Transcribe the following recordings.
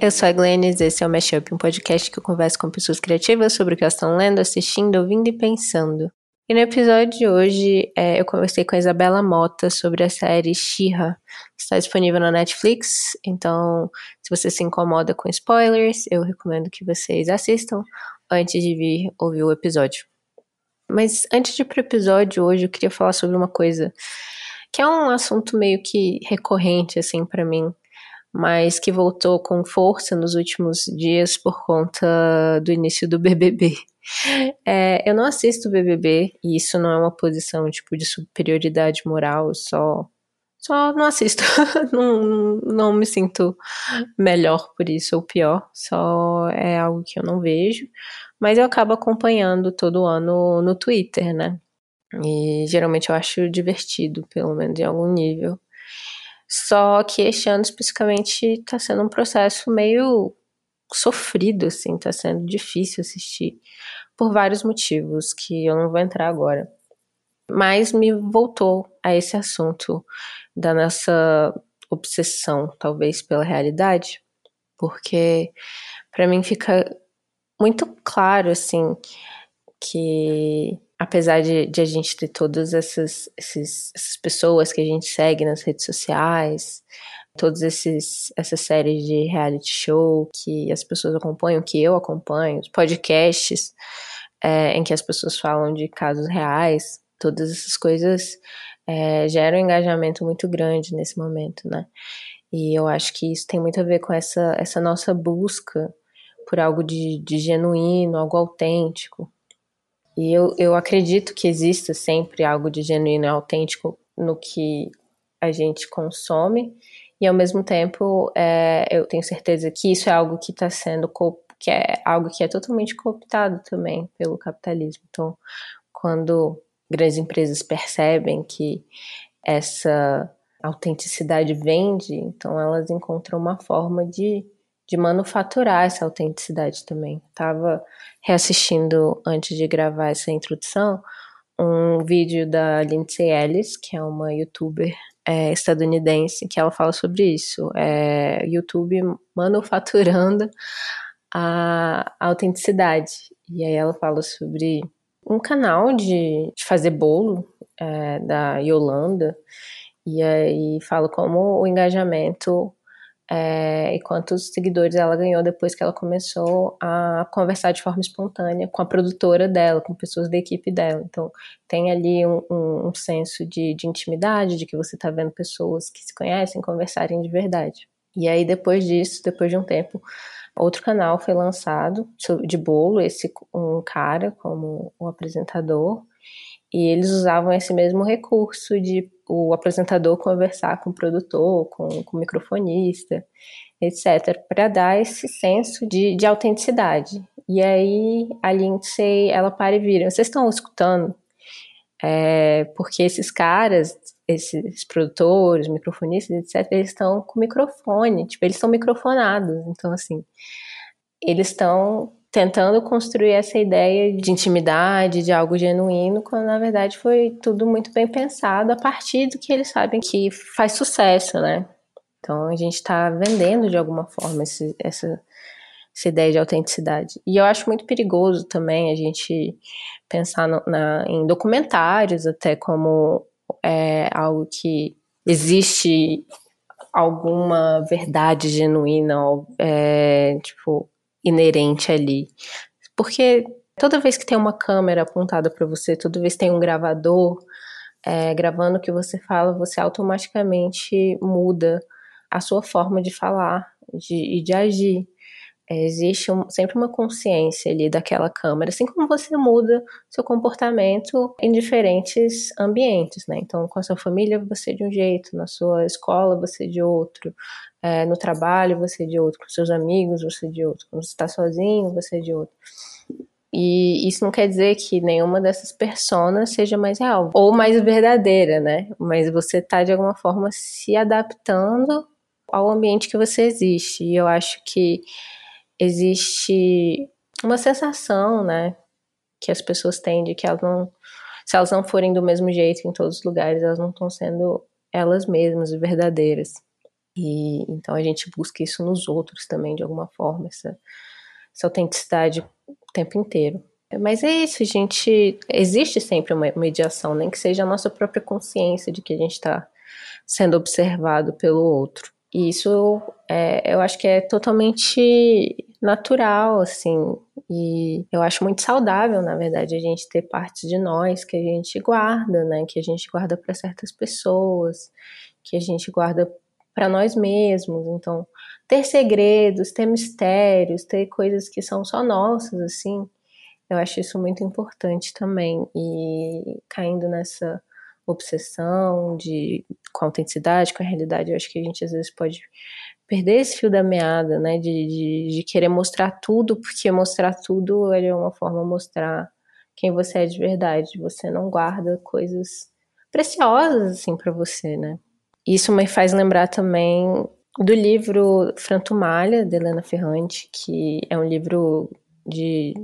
Eu sou a Glennis, esse é o Mashup, um podcast que eu converso com pessoas criativas sobre o que elas estão lendo, assistindo, ouvindo e pensando. E no episódio de hoje, é, eu conversei com a Isabela Mota sobre a série She-Ra. Está disponível na Netflix, então se você se incomoda com spoilers, eu recomendo que vocês assistam antes de vir ouvir o episódio. Mas antes de ir pro episódio hoje, eu queria falar sobre uma coisa que é um assunto meio que recorrente assim para mim, mas que voltou com força nos últimos dias por conta do início do BBB. É, eu não assisto BBB e isso não é uma posição tipo de superioridade moral, só só não assisto. não, não me sinto melhor por isso ou pior, só é algo que eu não vejo, mas eu acabo acompanhando todo ano no Twitter, né? E geralmente eu acho divertido, pelo menos em algum nível. Só que este ano especificamente tá sendo um processo meio sofrido, assim, tá sendo difícil assistir por vários motivos que eu não vou entrar agora. Mas me voltou a esse assunto da nossa obsessão, talvez pela realidade, porque para mim fica muito claro assim que apesar de, de a gente ter todas essas, essas pessoas que a gente segue nas redes sociais, todas essas séries de reality show que as pessoas acompanham, que eu acompanho, os podcasts é, em que as pessoas falam de casos reais, todas essas coisas é, geram um engajamento muito grande nesse momento, né? E eu acho que isso tem muito a ver com essa, essa nossa busca por algo de, de genuíno, algo autêntico, e eu, eu acredito que exista sempre algo de genuíno e autêntico no que a gente consome, e ao mesmo tempo é, eu tenho certeza que isso é algo que está sendo que é algo que é totalmente cooptado também pelo capitalismo. Então, quando grandes empresas percebem que essa autenticidade vende, então elas encontram uma forma de de manufaturar essa autenticidade também. Tava reassistindo antes de gravar essa introdução um vídeo da Lindsay Ellis, que é uma youtuber é, estadunidense, que ela fala sobre isso. É, YouTube manufaturando a, a autenticidade. E aí ela fala sobre um canal de, de fazer bolo é, da Yolanda, e aí fala como o engajamento é, e quantos seguidores ela ganhou depois que ela começou a conversar de forma espontânea com a produtora dela, com pessoas da equipe dela. Então, tem ali um, um, um senso de, de, intimidade, de que você está vendo pessoas que se conhecem conversarem de verdade. E aí, depois disso, depois de um tempo, outro canal foi lançado de bolo, esse um cara como o apresentador, e eles usavam esse mesmo recurso de o apresentador conversar com o produtor, com, com o microfonista, etc., para dar esse senso de, de autenticidade. E aí a Lindsay, ela para e vira, vocês estão escutando? É, porque esses caras, esses produtores, microfonistas, etc., eles estão com microfone, tipo, eles estão microfonados. Então, assim, eles estão tentando construir essa ideia de intimidade, de algo genuíno, quando na verdade foi tudo muito bem pensado a partir do que eles sabem que faz sucesso, né? Então a gente está vendendo de alguma forma esse, essa, essa ideia de autenticidade. E eu acho muito perigoso também a gente pensar no, na, em documentários até como é, algo que existe alguma verdade genuína, é, tipo, inerente ali. Porque toda vez que tem uma câmera apontada para você, toda vez que tem um gravador é, gravando o que você fala, você automaticamente muda a sua forma de falar de, e de agir. É, existe um, sempre uma consciência ali daquela câmera, assim como você muda seu comportamento em diferentes ambientes, né? Então, com a sua família você de um jeito, na sua escola você de outro, é, no trabalho você de outro, com seus amigos você de outro, quando você está sozinho você de outro. E isso não quer dizer que nenhuma dessas personas seja mais real ou mais verdadeira, né? Mas você está de alguma forma se adaptando ao ambiente que você existe. E eu acho que existe uma sensação, né, que as pessoas têm de que elas não, se elas não forem do mesmo jeito em todos os lugares, elas não estão sendo elas mesmas, verdadeiras. E então a gente busca isso nos outros também, de alguma forma, essa, essa autenticidade o tempo inteiro. Mas é isso, gente. Existe sempre uma mediação, nem que seja a nossa própria consciência de que a gente está sendo observado pelo outro. E isso é, eu acho que é totalmente natural, assim. E eu acho muito saudável, na verdade, a gente ter partes de nós que a gente guarda, né? Que a gente guarda para certas pessoas, que a gente guarda para nós mesmos. Então, ter segredos, ter mistérios, ter coisas que são só nossas, assim, eu acho isso muito importante também. E caindo nessa obsessão de com a autenticidade, com a realidade, eu acho que a gente às vezes pode perder esse fio da meada, né? De, de, de querer mostrar tudo, porque mostrar tudo é uma forma de mostrar quem você é de verdade. Você não guarda coisas preciosas assim para você, né? Isso me faz lembrar também do livro Frantumalha, de Helena Ferrante, que é um livro de,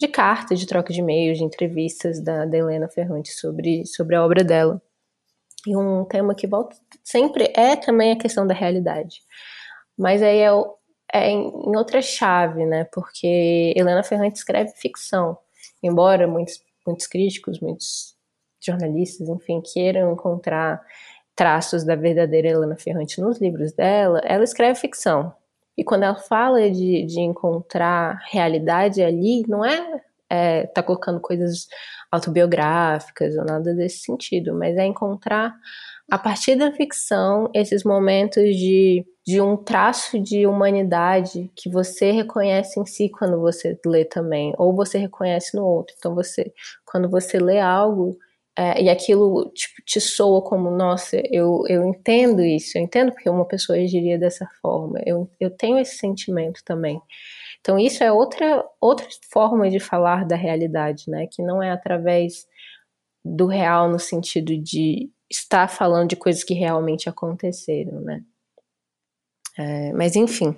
de cartas, de troca de e-mails, de entrevistas da, da Helena Ferrante sobre, sobre a obra dela. E um tema que volta sempre é também a questão da realidade. Mas aí é, é em outra chave, né? Porque Helena Ferrante escreve ficção. Embora muitos, muitos críticos, muitos jornalistas, enfim, queiram encontrar traços da verdadeira Helena Ferrante nos livros dela, ela escreve ficção. E quando ela fala de, de encontrar realidade ali, não é, é tá colocando coisas autobiográficas ou nada desse sentido, mas é encontrar a partir da ficção esses momentos de, de um traço de humanidade que você reconhece em si quando você lê também, ou você reconhece no outro. Então você, quando você lê algo é, e aquilo tipo, te soa como, nossa, eu, eu entendo isso, eu entendo porque uma pessoa agiria dessa forma, eu, eu tenho esse sentimento também. Então, isso é outra, outra forma de falar da realidade, né? Que não é através do real no sentido de estar falando de coisas que realmente aconteceram, né? É, mas, enfim.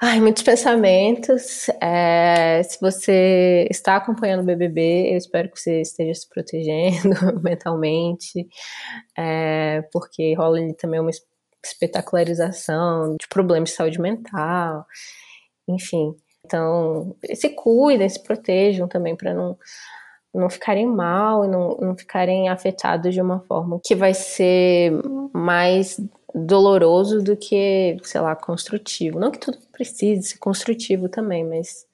Ai, muitos pensamentos. É, se você está acompanhando o BBB, eu espero que você esteja se protegendo mentalmente, é, porque rola ali também uma espetacularização de problemas de saúde mental enfim. Então, se cuidem, se protejam também para não, não ficarem mal e não, não ficarem afetados de uma forma que vai ser mais doloroso do que, sei lá, construtivo. Não que tudo precise ser construtivo também, mas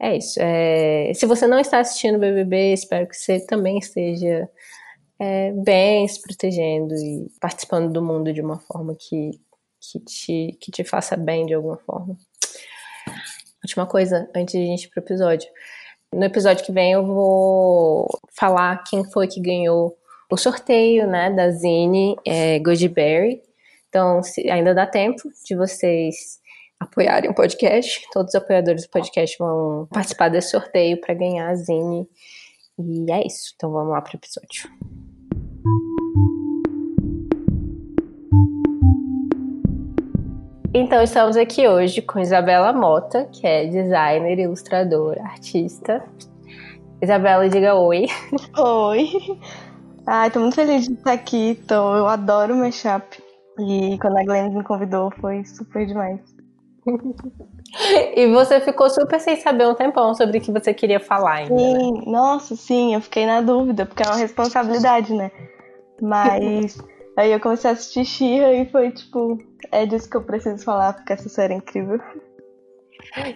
é isso. É, se você não está assistindo o BBB, espero que você também esteja é, bem, se protegendo e participando do mundo de uma forma que, que, te, que te faça bem de alguma forma. Última coisa, antes de a gente ir pro episódio. No episódio que vem eu vou falar quem foi que ganhou o sorteio, né, da Zine é, Goodberry. Então, se, ainda dá tempo de vocês apoiarem o podcast. Todos os apoiadores do podcast vão participar desse sorteio para ganhar a Zine. E é isso. Então vamos lá pro episódio. Então, estamos aqui hoje com Isabela Mota, que é designer, ilustradora, artista. Isabela, diga oi. Oi. Ai, tô muito feliz de estar aqui. Tô, eu adoro mashup. E quando a Glenn me convidou, foi super demais. e você ficou super sem saber um tempão sobre o que você queria falar ainda. Sim, né? nossa, sim, eu fiquei na dúvida, porque é uma responsabilidade, né? Mas Aí eu comecei a assistir Xirra e foi tipo, é disso que eu preciso falar, porque essa série é incrível.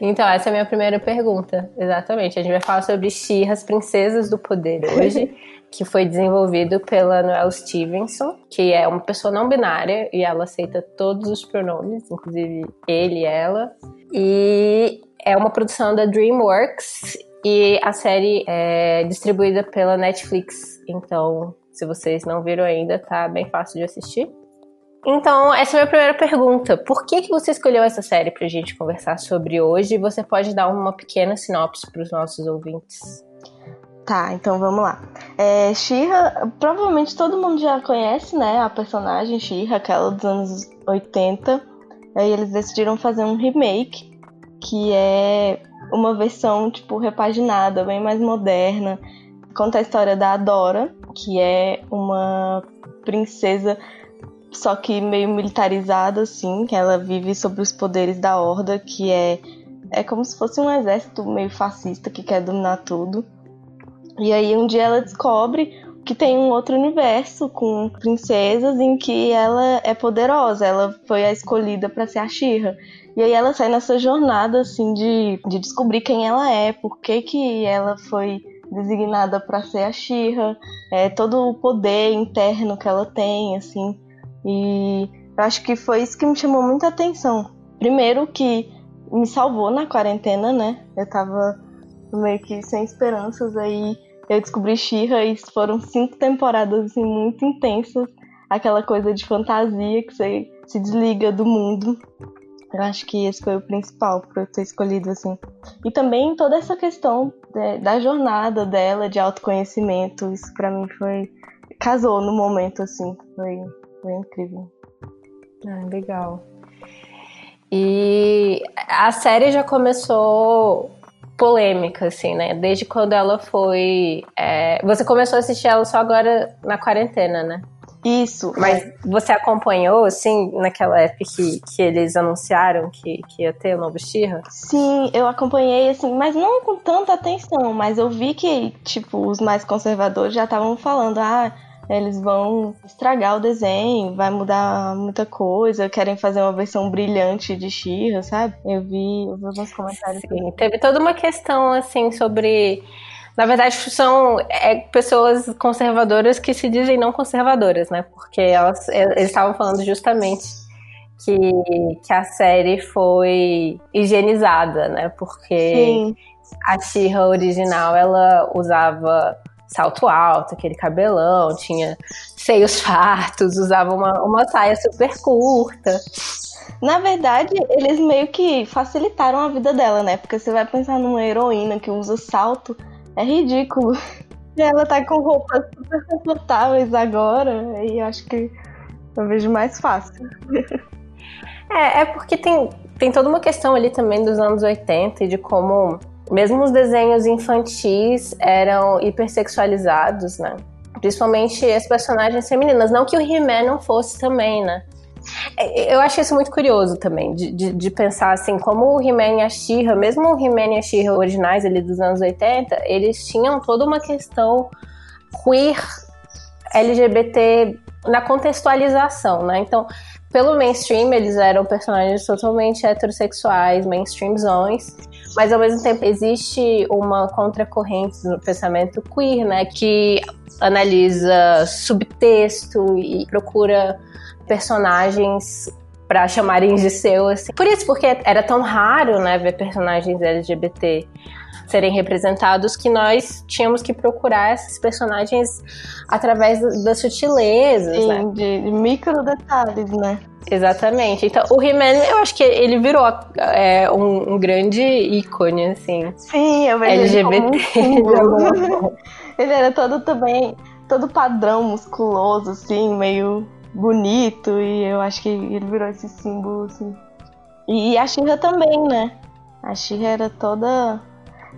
Então, essa é a minha primeira pergunta. Exatamente. A gente vai falar sobre Xirra, as Princesas do Poder hoje, que foi desenvolvido pela Noelle Stevenson, que é uma pessoa não binária e ela aceita todos os pronomes, inclusive ele e ela. E é uma produção da DreamWorks e a série é distribuída pela Netflix. Então, se vocês não viram ainda, tá bem fácil de assistir. Então, essa é a minha primeira pergunta. Por que, que você escolheu essa série pra gente conversar sobre hoje? Você pode dar uma pequena sinopse para os nossos ouvintes? Tá, então vamos lá. É, Shira, provavelmente todo mundo já conhece, né? A personagem Shira, aquela dos anos 80. Aí eles decidiram fazer um remake, que é uma versão, tipo, repaginada, bem mais moderna. Conta a história da Adora, que é uma princesa só que meio militarizada, assim, que ela vive sob os poderes da Horda, que é, é como se fosse um exército meio fascista que quer dominar tudo. E aí um dia ela descobre que tem um outro universo com princesas em que ela é poderosa, ela foi a escolhida para ser a Shira. E aí ela sai nessa jornada assim de, de descobrir quem ela é, por que, que ela foi designada para ser a Shira, é, todo o poder interno que ela tem, assim. E acho que foi isso que me chamou muita atenção. Primeiro que me salvou na quarentena, né? Eu tava meio que sem esperanças aí eu descobri Shira e foram cinco temporadas assim, muito intensas. Aquela coisa de fantasia que você se desliga do mundo. Eu acho que esse foi o principal para eu ter escolhido assim. E também toda essa questão da jornada dela de autoconhecimento, isso para mim foi casou no momento assim, foi, foi incrível. Ah, legal. E a série já começou polêmica, assim, né? Desde quando ela foi. É... Você começou a assistir ela só agora na quarentena, né? Isso. Mas é. você acompanhou, assim, naquela época que, que eles anunciaram que, que ia ter o novo Shira? Sim, eu acompanhei, assim, mas não com tanta atenção. Mas eu vi que, tipo, os mais conservadores já estavam falando, ah eles vão estragar o desenho, vai mudar muita coisa, querem fazer uma versão brilhante de Shira, sabe? Eu vi, eu vi alguns comentários. Sim, teve toda uma questão assim sobre na verdade, são é, pessoas conservadoras que se dizem não conservadoras, né? Porque elas, eles estavam falando justamente que, que a série foi higienizada, né? Porque Sim. a Shira original ela usava salto alto, aquele cabelão, tinha seios fartos, usava uma, uma saia super curta. Na verdade, eles meio que facilitaram a vida dela, né? Porque você vai pensar numa heroína que usa salto, é ridículo. E ela tá com roupas super confortáveis agora, e acho que eu vejo mais fácil. É, é porque tem, tem toda uma questão ali também dos anos 80 e de como mesmo os desenhos infantis eram hipersexualizados, né? Principalmente as personagens femininas. Não que o He-Man não fosse também, né? É, eu acho isso muito curioso também, de, de, de pensar assim, como o He-Man e a She-Ra, mesmo o He-Man e a She-Ra originais ali dos anos 80, eles tinham toda uma questão queer LGBT na contextualização, né? Então, pelo mainstream, eles eram personagens totalmente heterossexuais, mainstreamzões, mas ao mesmo tempo existe uma contracorrente no pensamento queer, né, que analisa subtexto e procura personagens para chamarem de seu, assim. Por isso, porque era tão raro, né, ver personagens LGBT serem representados que nós tínhamos que procurar esses personagens através das sutilezas, Sim, né? de micro detalhes, né? Exatamente. Então, o He-Man, eu acho que ele virou é, um, um, grande ícone, assim. Sim, eu vejo LGBT. Ele, um ele era todo também, todo padrão musculoso, assim, meio bonito, e eu acho que ele virou esse símbolo, assim. E a Shira também, né? A Shira era toda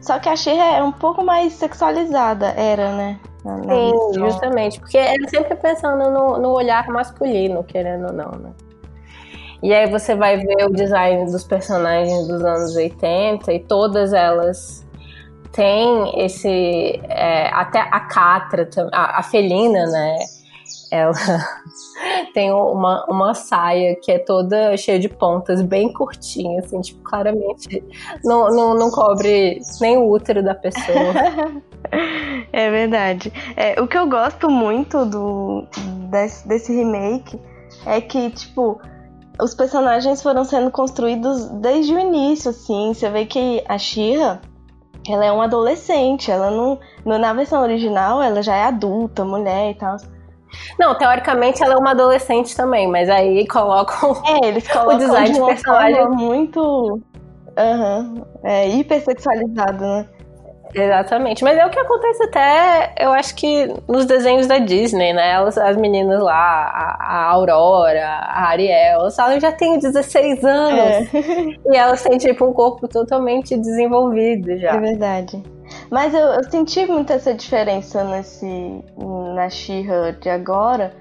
só que a Shira é um pouco mais sexualizada, era, né? Sim, justamente. Porque era sempre pensando no, no olhar masculino, querendo ou não, né? E aí você vai ver o design dos personagens dos anos 80 e todas elas têm esse. É, até a Catra, a, a Felina, né? Ela tem uma, uma saia que é toda cheia de pontas, bem curtinha, assim, tipo, claramente não, não, não cobre nem o útero da pessoa. é verdade. É, o que eu gosto muito do, desse, desse remake é que, tipo, os personagens foram sendo construídos desde o início, assim. Você vê que a Shira, ela é uma adolescente, ela não. Na versão original, ela já é adulta, mulher e tal. Não, teoricamente ela é uma adolescente também, mas aí colocam. É, eles colocam o design de personagem muito. Uhum, é hipersexualizado, né? Exatamente, mas é o que acontece até, eu acho que nos desenhos da Disney, né? Elas, as meninas lá, a, a Aurora, a Ariel, elas falam, já tenho 16 anos. É. E elas têm, tipo, um corpo totalmente desenvolvido já. É verdade. Mas eu, eu senti muito essa diferença nesse, na Shira de agora,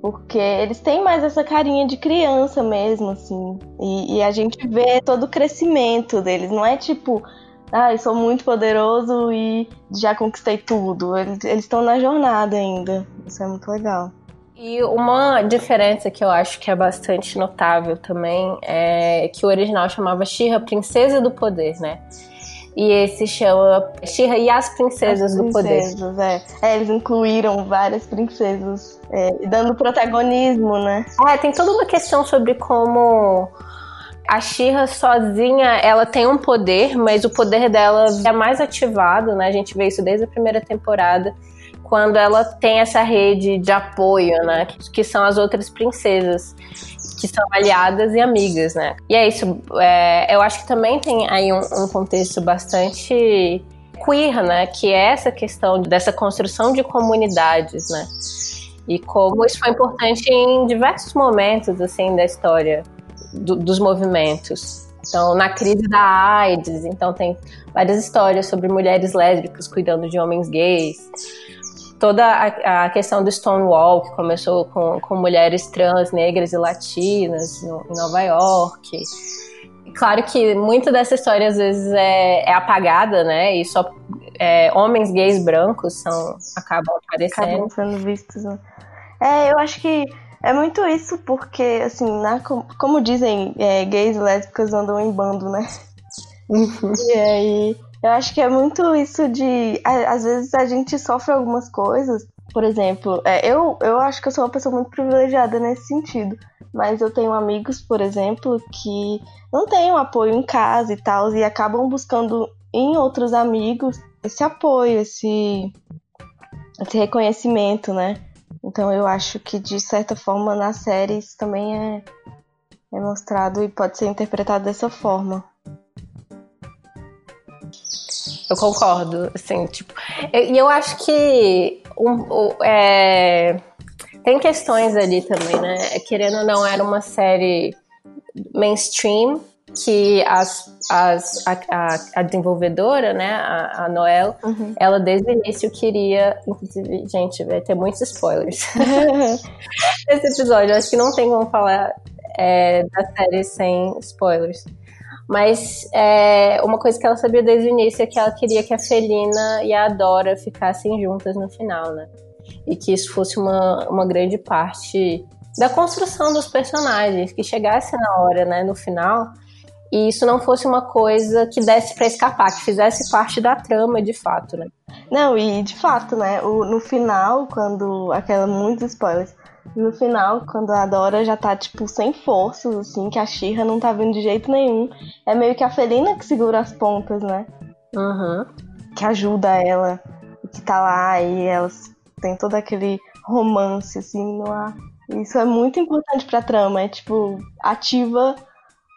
Porque eles têm mais essa carinha de criança mesmo, assim. E, e a gente vê todo o crescimento deles. Não é tipo, ah, eu sou muito poderoso e já conquistei tudo. Eles estão na jornada ainda. Isso é muito legal. E uma diferença que eu acho que é bastante notável também é que o original chamava Shira Princesa do Poder, né? E esse chama Shira e as Princesas, as do Poder. É. é. eles incluíram várias princesas, é, dando protagonismo, né? É, tem toda uma questão sobre como a Shira sozinha, ela tem um poder, mas o poder dela é mais ativado, né? A gente vê isso desde a primeira temporada quando ela tem essa rede de apoio, né? Que, que são as outras princesas, que são aliadas e amigas, né? E é isso. É, eu acho que também tem aí um, um contexto bastante queer, né? Que é essa questão dessa construção de comunidades, né? E como isso foi importante em diversos momentos, assim, da história do, dos movimentos. Então, na crise da AIDS, então tem várias histórias sobre mulheres lésbicas cuidando de homens gays toda a, a, questão do Stonewall, que começou com, com mulheres trans, negras e latinas no, em Nova York. Claro que muita dessa história às vezes é, é apagada, né? E só é, homens gays brancos são, acabam aparecendo. Acabam sendo vistos. Né? É, eu acho que é muito isso, porque, assim, na, como dizem, é, gays e lésbicas andam em bando, né? E aí eu acho que é muito isso de. Às vezes a gente sofre algumas coisas. Por exemplo, é, eu, eu acho que eu sou uma pessoa muito privilegiada nesse sentido. Mas eu tenho amigos, por exemplo, que não têm um apoio em casa e tal, e acabam buscando em outros amigos esse apoio, esse, esse reconhecimento, né? Então eu acho que de certa forma na série isso também é, é mostrado e pode ser interpretado dessa forma. Eu concordo, assim, tipo. E eu, acho que um, um, é, tem questões ali também, né? Querendo ou não, era uma série mainstream que as, as, a, a, a desenvolvedora, né, a, a Noel, uhum. ela desde o início queria. Inclusive, gente, vai ter muitos spoilers nesse episódio. Eu acho que não tem como falar é, da série sem spoilers. Mas é, uma coisa que ela sabia desde o início é que ela queria que a Felina e a Dora ficassem juntas no final, né? E que isso fosse uma, uma grande parte da construção dos personagens, que chegasse na hora, né, no final, e isso não fosse uma coisa que desse para escapar, que fizesse parte da trama de fato, né? Não, e de fato, né, o, no final, quando aquela muitos spoilers, no final, quando a Dora já tá, tipo, sem forças, assim, que a Xirra não tá vindo de jeito nenhum, é meio que a Felina que segura as pontas, né? Uhum. Que ajuda ela, que tá lá e elas têm todo aquele romance, assim, no ar. Isso é muito importante pra trama, é, tipo, ativa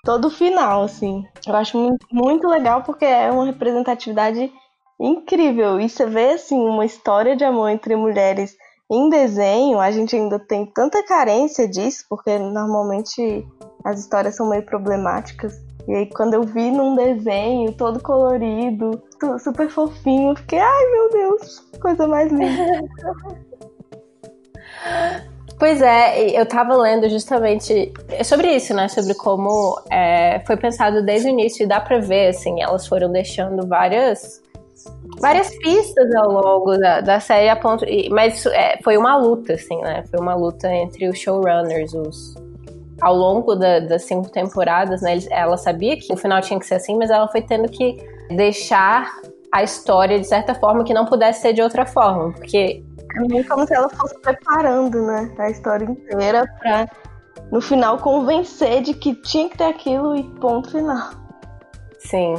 todo o final, assim. Eu acho muito, muito legal porque é uma representatividade incrível. E você vê, assim, uma história de amor entre mulheres em desenho, a gente ainda tem tanta carência disso, porque normalmente as histórias são meio problemáticas. E aí, quando eu vi num desenho todo colorido, super fofinho, fiquei, ai meu Deus, coisa mais linda. Pois é, eu tava lendo justamente sobre isso, né? Sobre como é, foi pensado desde o início e dá pra ver, assim, elas foram deixando várias várias pistas ao longo da, da série a ponto. Mas é, foi uma luta, assim, né? Foi uma luta entre os showrunners, os. Ao longo da, das cinco temporadas, né? Ela sabia que o final tinha que ser assim, mas ela foi tendo que deixar a história de certa forma que não pudesse ser de outra forma, porque é como se ela fosse preparando, né, a história inteira pra no final convencer de que tinha que ter aquilo e ponto final. Sim.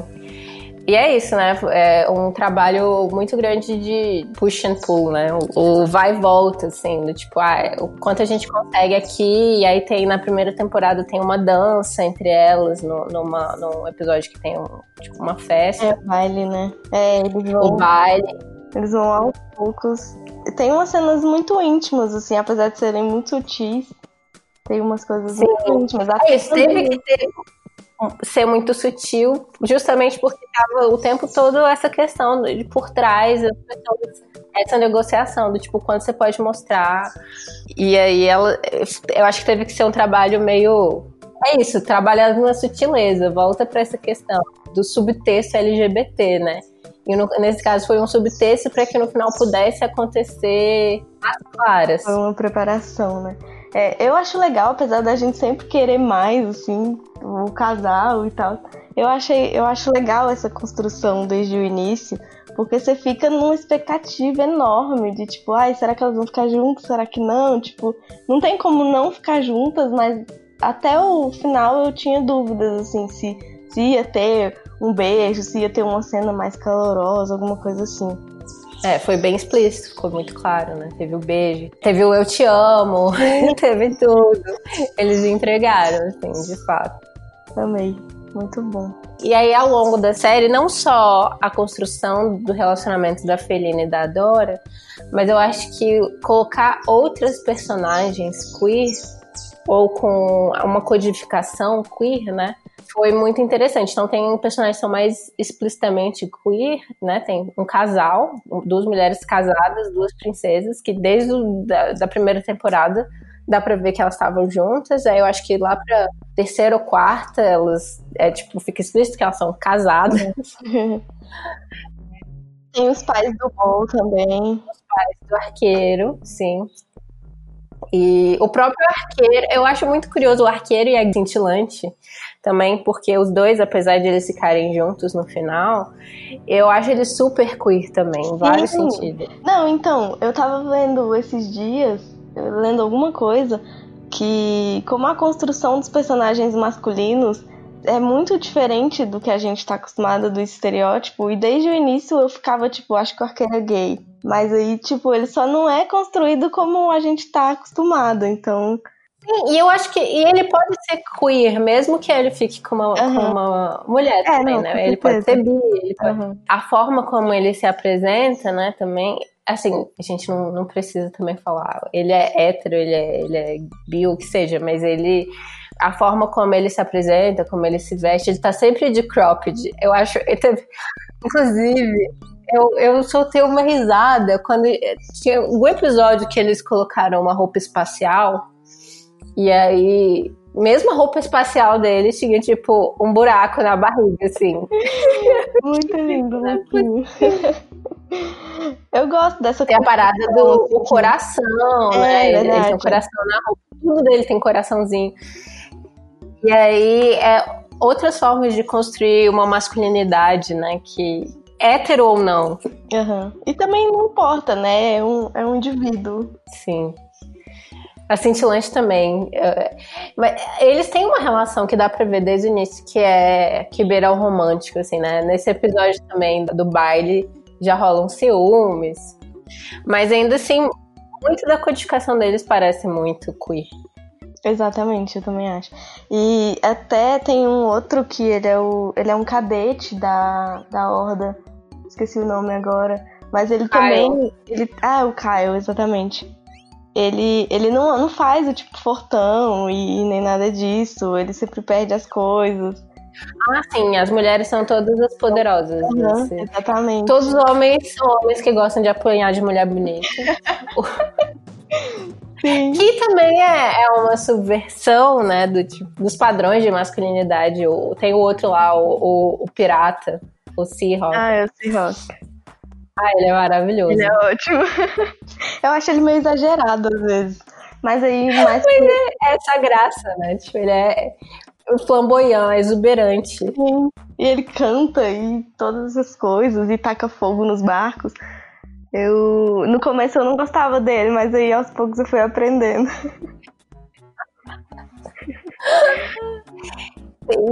E é isso, né? É um trabalho muito grande de push and pull, né? O, vai e volta, assim, do tipo, ah, o quanto a gente consegue aqui, e aí tem na primeira temporada tem uma dança entre elas, no, numa, num episódio que tem um, tipo, uma festa. É, baile, né? É, eles vão. O baile. Eles vão aos poucos. Tem umas cenas muito íntimas, assim, apesar de serem muito sutis. Tem umas coisas Sim. muito íntimas. É teve que ter ser muito sutil, justamente porque estava o tempo todo essa questão de por trás essa negociação do tipo quando você pode mostrar. E aí ela, eu acho que teve que ser um trabalho meio é isso, trabalhar na sutileza, volta para essa questão do subtexto LGBT, né? E no, nesse caso foi um subtexto para que no final pudesse acontecer as claras. Foi uma preparação, né? É, eu acho legal, apesar da gente sempre querer mais, assim, o casal e tal. Eu, achei, eu acho legal essa construção desde o início, porque você fica numa expectativa enorme de tipo, ai, será que elas vão ficar juntas? Será que não? Tipo, não tem como não ficar juntas, mas até o final eu tinha dúvidas, assim, se, se ia ter um beijo, se ia ter uma cena mais calorosa, alguma coisa assim. É, foi bem explícito, ficou muito claro, né? Teve o beijo, teve o eu te amo, teve tudo. Eles entregaram, assim, de fato. Amei, muito bom. E aí, ao longo da série, não só a construção do relacionamento da Felina e da Dora, mas eu acho que colocar outras personagens queer ou com uma codificação queer, né? Foi muito interessante. Então tem personagens que são mais explicitamente queer, né? Tem um casal, duas mulheres casadas, duas princesas, que desde o, da, da primeira temporada dá pra ver que elas estavam juntas. Aí eu acho que lá pra terceira ou quarta, elas, é tipo, fica explícito que elas são casadas. Tem os pais do Bol também. Os pais do arqueiro, sim. E o próprio arqueiro, eu acho muito curioso o arqueiro e a cintilante também, porque os dois, apesar de eles ficarem juntos no final, eu acho eles super queer também, em vários Sim. sentidos. Não, então, eu tava vendo esses dias, lendo alguma coisa, que como a construção dos personagens masculinos é muito diferente do que a gente tá acostumado do estereótipo. E desde o início eu ficava, tipo, acho que o arqueiro é gay. Mas aí, tipo, ele só não é construído como a gente tá acostumado. Então. Sim, e eu acho que e ele pode ser queer, mesmo que ele fique com uma, uhum. com uma mulher é, também, não, né? Ele pode ser bi, ele pode... Uhum. A forma como ele se apresenta, né, também. Assim, a gente não, não precisa também falar. Ele é hétero, ele é, ele é bi, o que seja, mas ele a forma como ele se apresenta, como ele se veste, ele tá sempre de cropped. Eu acho. Teve, inclusive, eu, eu soltei uma risada quando tinha um episódio que eles colocaram uma roupa espacial. E aí, mesmo a roupa espacial dele tinha, tipo, um buraco na barriga, assim. Muito lindo, né? Eu gosto dessa Tem a parada do, do coração, é, né? Ele, ele tem um coração na roupa. Tudo dele tem coraçãozinho. E aí, é outras formas de construir uma masculinidade, né? Que hétero ou não. Uhum. E também não importa, né? É um, é um indivíduo. Sim. A cintilante também. É, mas eles têm uma relação que dá pra ver desde o início, que é que beira o romântico, assim, né? Nesse episódio também do baile já rolam ciúmes. Mas ainda assim, muito da codificação deles parece muito queer. Exatamente, eu também acho. E até tem um outro que ele é, o, ele é um cadete da, da Horda. Esqueci o nome agora. Mas ele também. Ele, ah, o Kyle, exatamente. Ele, ele não, não faz o tipo fortão e nem nada disso. Ele sempre perde as coisas. Ah, sim, as mulheres são todas as poderosas. Uhum, assim. Exatamente. Todos os homens são homens que gostam de apanhar de mulher bonita. Sim. Que também é, é uma subversão, né, do, tipo, dos padrões de masculinidade. O, tem o outro lá, o, o, o pirata, o Seahawk. Ah, é o Seahawk. Ah, ele é maravilhoso. Ele é ótimo. Eu acho ele meio exagerado às vezes. Mas aí mais. Mas é essa graça, né? Tipo, ele é flamboyant, é exuberante. Sim. E ele canta e todas essas coisas e taca fogo nos barcos. Eu no começo eu não gostava dele, mas aí aos poucos eu fui aprendendo.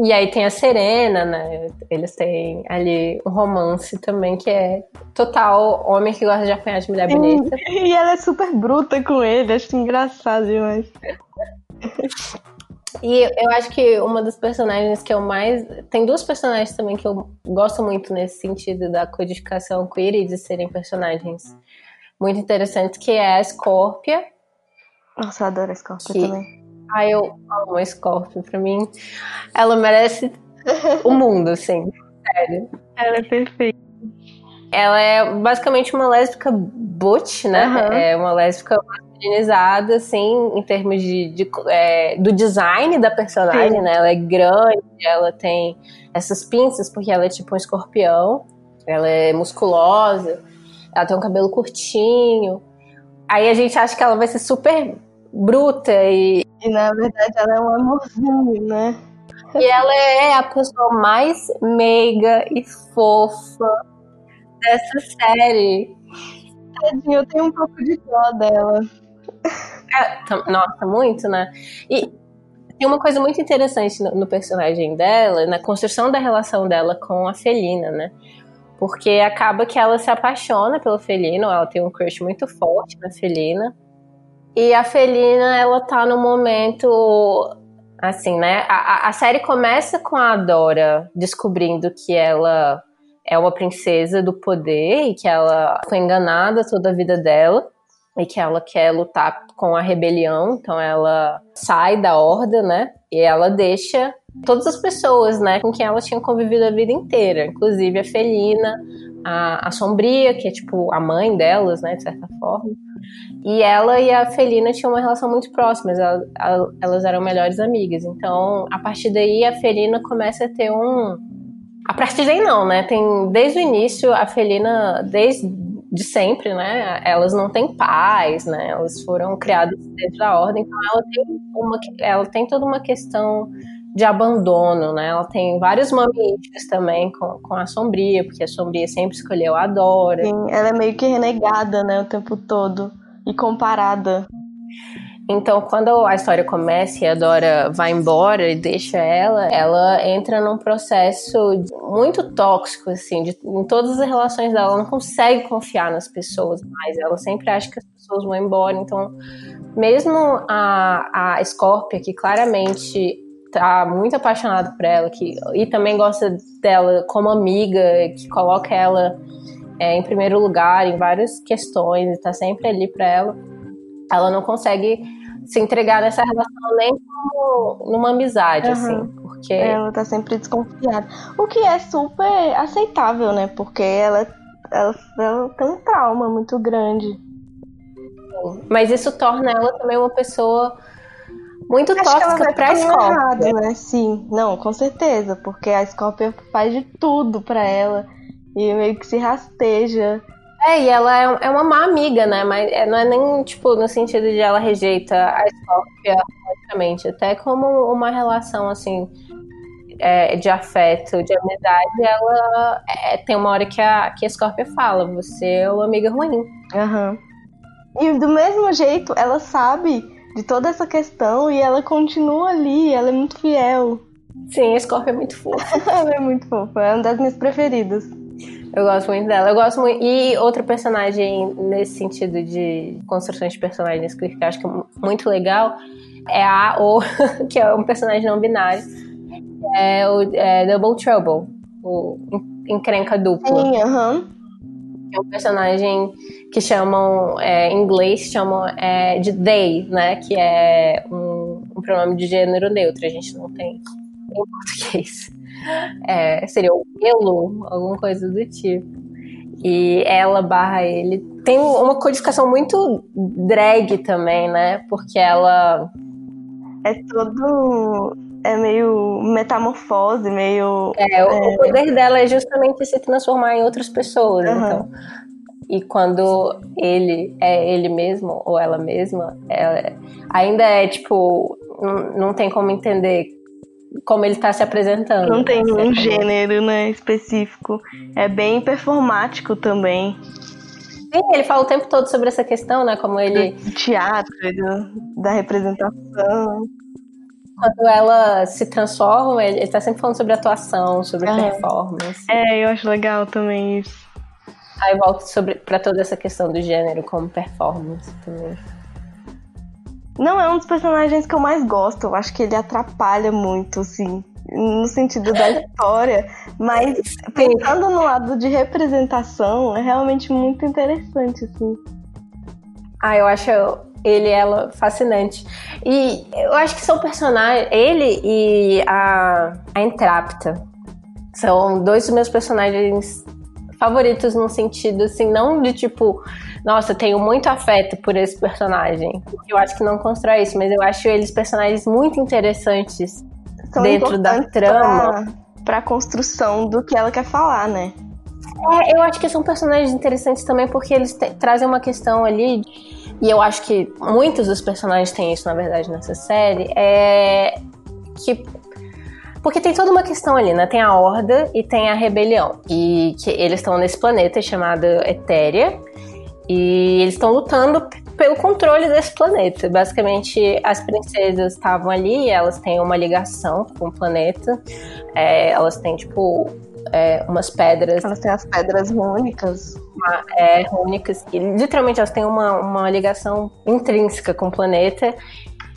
E aí tem a Serena, né? Eles têm ali um romance também que é total homem que gosta de apanhar de mulher bonita. E ela é super bruta com ele, acho engraçado demais. E eu acho que uma das personagens que eu mais. Tem duas personagens também que eu gosto muito nesse sentido da codificação queer e de serem personagens muito interessantes, que é a Scorpia. Nossa, eu adoro a Scorpia que... também. Ai, eu amo a Scorpio. Pra mim, ela merece o mundo, assim. Sério. Ela é perfeita. Ela é basicamente uma lésbica butch, né? Uhum. É uma lésbica masculinizada, assim, em termos de, de é, do design da personagem, Sim. né? Ela é grande, ela tem essas pinças, porque ela é tipo um escorpião. Ela é musculosa, ela tem um cabelo curtinho. Aí a gente acha que ela vai ser super bruta e, E na verdade ela é um amorzinho, né? e ela é a pessoa mais meiga e fofa dessa série. Tadinha, eu tenho um pouco de dó dela. É, nossa, muito, né? E tem uma coisa muito interessante no, no personagem dela, na construção da relação dela com a Felina, né? Porque acaba que ela se apaixona pelo Felino, ela tem um crush muito forte na Felina. E a Felina, ela tá no momento. Assim, né? A, a- série começa com a Dora descobrindo que ela é uma princesa do poder e que ela foi enganada toda a vida dela e que ela quer lutar com a rebelião, então ela sai da horda, né? E ela deixa todas as pessoas, né, com quem ela tinha convivido a vida inteira, inclusive a Felina, a, a Sombria, que é tipo a mãe delas, né, de certa forma. E ela e a Felina tinham uma relação muito próxima, elas, elas eram melhores amigas. Então, a partir daí, a Felina começa a ter um. A partir daí, não, né? Tem desde o início, a Felina, desde de sempre, né? Elas não têm pais, né? Elas foram criadas dentro da ordem, então ela tem, uma, ela tem toda uma questão de abandono, né? Ela tem vários mamíferos também com, com a Sombria, porque a Sombria sempre escolheu a Dora. Sim, ela é meio que renegada, né, o tempo todo. E comparada. Então, quando a história começa e a Dora vai embora e deixa ela, ela entra num processo muito tóxico, assim, de, em todas as relações dela. Ela não consegue confiar nas pessoas mais. Ela sempre acha que as pessoas vão embora. Então, mesmo a, a Scorpia, que claramente tá muito apaixonada por ela, que, e também gosta dela como amiga, que coloca ela é, em primeiro lugar em várias questões e tá sempre ali para ela, ela não consegue se entregar nessa relação nem como numa amizade, Uhum. assim, porque Ela tá sempre desconfiada. O que é super aceitável, né? Porque ela, ela, ela tem um trauma muito grande. mas isso torna ela também uma pessoa muito Acho tóxica caminho escola. errado, né? Sim, não, com certeza. Porque a Scorpia faz de tudo pra ela. E meio que se rasteja. É, e ela é, é uma má amiga, né? Mas é- não é nem, tipo, no sentido de ela rejeita a Scorpia automaticamente. Até como uma relação, assim, é, de afeto, de amizade, ela é, tem uma hora que a, que a Scorpia fala, você é uma amiga ruim. Aham. E do mesmo jeito, ela sabe de toda essa questão e ela continua ali. Ela é muito fiel. Sim, a Scorpia é muito fofa. ela é muito fofa. É uma das minhas preferidas. Eu gosto muito dela. Eu gosto muito. E outra personagem nesse sentido de construções de personagens que eu acho que é muito legal é a O, que é um personagem não binário. É o é Double Trouble, o en- encrenca duplo. Sim, aham. É um personagem que chamam, é, em inglês, chamam é, de they, né? Que é um, um pronome de gênero neutro. A gente não tem em português. É, seria o elo, alguma coisa do tipo. E ela barra ele. Tem uma codificação muito drag também, né? Porque ela. É todo. É meio metamorfose, meio. É, o, o poder dela é justamente se transformar em outras pessoas. Aham. Então. E quando ele é ele mesmo ou ela mesma, é- ainda é tipo. Não, tem como entender como ele tá se apresentando. Não tem é um como- gênero, né, específico. É bem performático também. Sim, ele fala o tempo todo sobre essa questão, né? Como ele. Do teatro, da representação. Quando ela se transforma, ele, tá sempre falando sobre atuação, sobre Aham. performance. É, eu acho legal também isso. Aí volta sobre, pra toda essa questão do gênero como performance também. Não é um dos personagens que eu mais gosto. Eu acho que ele atrapalha muito, assim, no sentido da história. Mas pensando no lado de representação, é realmente muito interessante, assim. Ah, eu acho ele e ela fascinante. E eu acho que são personagens. Ele e a, a Entrapta são dois dos meus personagens favoritos no sentido assim, não de tipo, nossa, tenho muito afeto por esse personagem. Eu acho que não constrói isso, mas eu acho eles personagens muito interessantes são dentro da trama. Pra, pra construção do que ela quer falar, né? É, eu acho que são personagens interessantes também porque eles trazem uma questão ali, e eu acho que muitos dos personagens têm isso, na verdade, nessa série, é que porque tem toda uma questão ali, né? Tem a Horda e tem a Rebelião. E que eles estão nesse planeta chamado Etéria. E eles estão lutando pelo controle desse planeta. Basicamente, as princesas estavam ali, elas têm uma ligação com o planeta. É, elas têm, tipo, é, umas pedras. Elas têm as pedras rúnicas. Uma, é, rúnicas. E literalmente elas têm uma, uma ligação intrínseca com o planeta.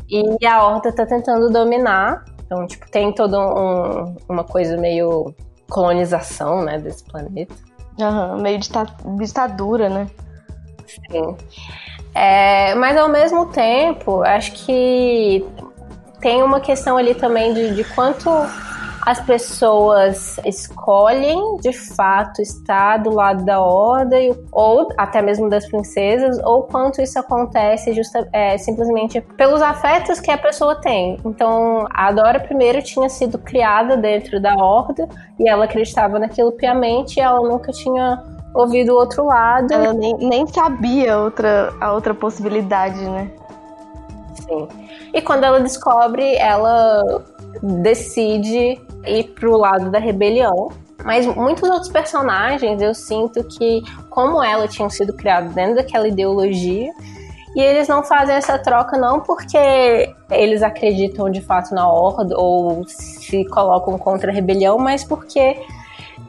E a Horda está tentando dominar então, tipo, tem toda um, uma coisa meio colonização, né, desse planeta. Uhum, meio ditadura, né? Sim. É, mas ao mesmo tempo, acho que tem uma questão ali também de, de quanto as pessoas escolhem de fato estar do lado da ordem ou até mesmo das princesas, ou quanto isso acontece justa, é, simplesmente pelos afetos que a pessoa tem. Então, a Dora primeiro tinha sido criada dentro da ordem e ela acreditava naquilo piamente e ela nunca tinha ouvido o outro lado. Ela nem, nem sabia outra, a outra possibilidade, né? Sim. E quando ela descobre, ela decide ir pro lado da rebelião. Mas muitos outros personagens eu sinto que, como ela, tinham sido criados dentro daquela ideologia. E eles não fazem essa troca não porque eles acreditam de fato na ordem ou se colocam contra a rebelião, mas porque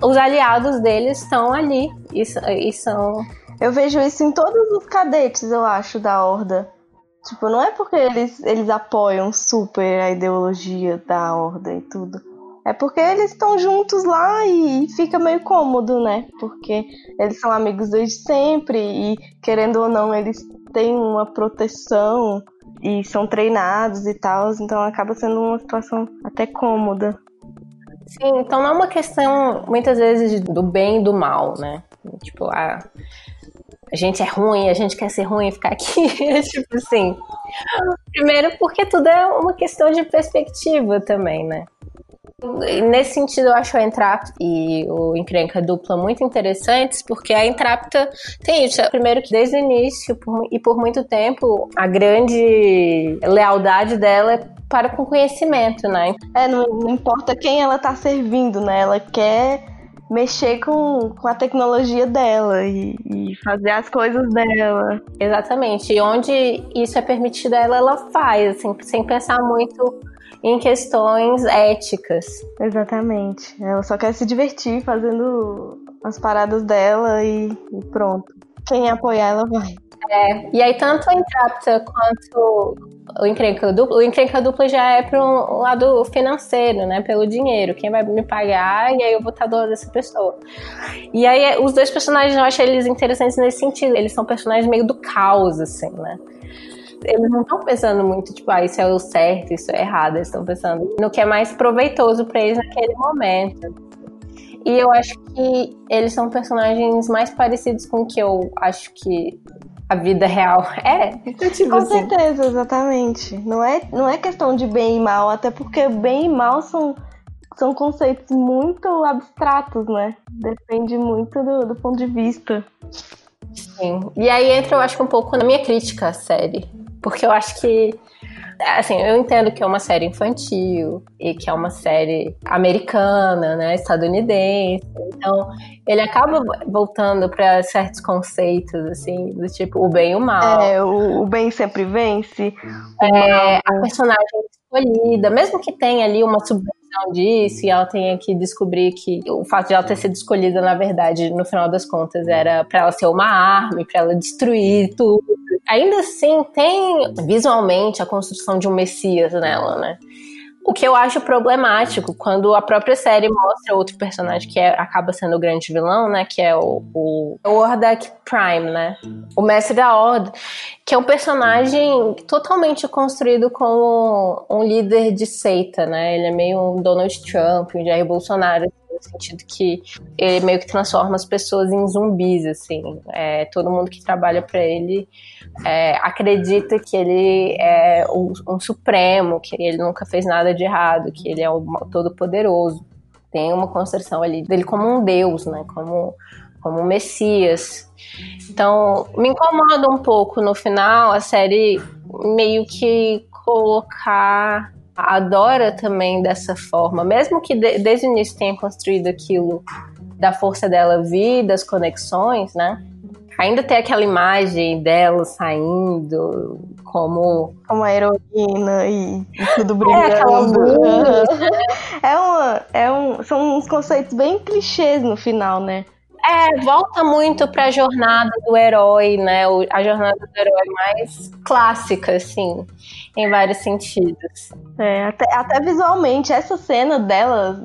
os aliados deles estão ali e, e são. Eu vejo isso em todos os cadetes, eu acho, da Horda. Tipo, não é porque eles, eles apoiam super a ideologia da Horda e tudo. É porque eles estão juntos lá e fica meio cômodo, né? Porque eles são amigos desde sempre e, querendo ou não, eles têm uma proteção e são treinados e tal, então acaba sendo uma situação até cômoda. Sim, então não é uma questão muitas vezes do bem e do mal, né? Tipo, a, a gente é ruim, a gente quer ser ruim e ficar aqui. tipo assim. Primeiro, porque tudo é uma questão de perspectiva também, né? Nesse sentido, eu acho a Entrapta e o Encrenca Dupla muito interessantes, porque a Entrapta tem isso. Primeiro que desde o início e por muito tempo, a grande lealdade dela é para com conhecimento, né? É, não, não importa quem ela tá servindo, né? Ela quer mexer com, com a tecnologia dela e, e, fazer as coisas dela. Exatamente. E onde isso é permitido a ela, ela faz, assim, sem pensar muito em questões éticas. Exatamente. Ela só quer se divertir fazendo as paradas dela e, e pronto. Quem apoiar, ela vai. É, e aí tanto a Intrapta quanto o encrenca dupla, o encrenca dupla já é para um lado financeiro, né? Pelo dinheiro, quem vai me pagar e aí eu vou estar do lado dessa pessoa. E aí os dois personagens eu acho eles interessantes nesse sentido, eles são personagens meio do caos, assim, né? Eles não estão pensando muito, tipo, ah, isso é o certo, isso é errado. Eles estão pensando no que é mais proveitoso para eles naquele momento. E eu acho que eles são personagens mais parecidos com o que eu acho que a vida real é. Tipo com assim. certeza, exatamente. Não é, não é questão de bem e mal, até porque bem e mal são, são conceitos muito abstratos, né? Depende muito do, do ponto de vista. Sim. E aí entra, eu acho, um pouco na minha crítica à série. Porque eu acho que. Assim, eu entendo que é uma série infantil e que é uma série americana, né, estadunidense. Então, ele acaba voltando para certos conceitos, assim, do tipo o bem e o mal. É, o, o bem sempre vence. É, a personagem escolhida, mesmo que tenha ali uma subversão disso e ela tenha que descobrir que o fato de ela ter sido escolhida, na verdade, no final das contas, era para ela ser uma arma, para ela destruir tudo. Ainda assim, tem visualmente a construção de um Messias nela, né? O que eu acho problemático quando a própria série mostra outro personagem que é, acaba sendo o grande vilão, né? Que é o, o, Ordak Prime, né? O mestre da Horda, que é um personagem totalmente construído como um líder de seita, né? Ele é meio um Donald Trump, um Jair Bolsonaro, no sentido que ele meio que transforma as pessoas em zumbis, assim. É, todo mundo que trabalha para ele é, acredita que ele é um, um, supremo, que ele nunca fez nada de errado, que ele é o todo poderoso. Tem uma construção ali dele como um deus, né? Como como um messias. Então, me incomoda um pouco no final a série meio que colocar a Dora também dessa forma, mesmo que de, desde o início tenha construído aquilo da força dela vir, das conexões, né? Ainda tem aquela imagem dela saindo como. Como a heroína e, tudo brilhando. É, é, uma, é um, são uns conceitos bem clichês no final, né? É, volta muito pra jornada do herói, né? A jornada do herói mais clássica, assim, em vários sentidos. É, até, até visualmente, essa cena dela,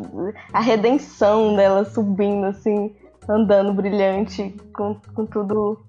a redenção dela subindo, assim, andando brilhante, com, com tudo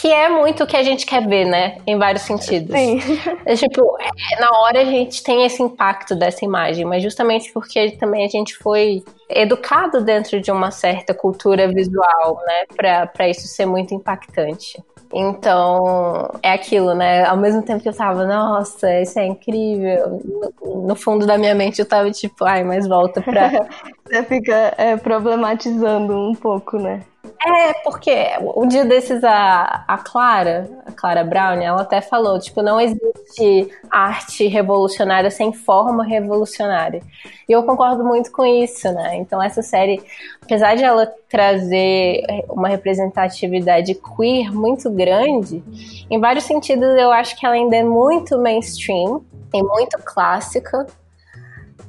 que é muito o que a gente quer ver, né? Em vários sentidos. Sim. É, tipo, é, na hora a gente tem esse impacto dessa imagem, mas justamente porque também a gente foi educado dentro de uma certa cultura visual, né? Para isso ser muito impactante. Então, é aquilo, né? Ao mesmo tempo que eu tava, nossa, isso é incrível. No, no fundo da minha mente eu tava tipo, ai, mas volta pra. Você fica é, problematizando um pouco, né? É, porque um dia desses a, a Clara, a Clara Brown, ela até falou, tipo, não existe arte revolucionária sem forma revolucionária. E eu concordo muito com isso, né? Então essa série, apesar de ela trazer uma representatividade queer muito grande, em vários sentidos eu acho que ela ainda é muito mainstream, e muito clássica,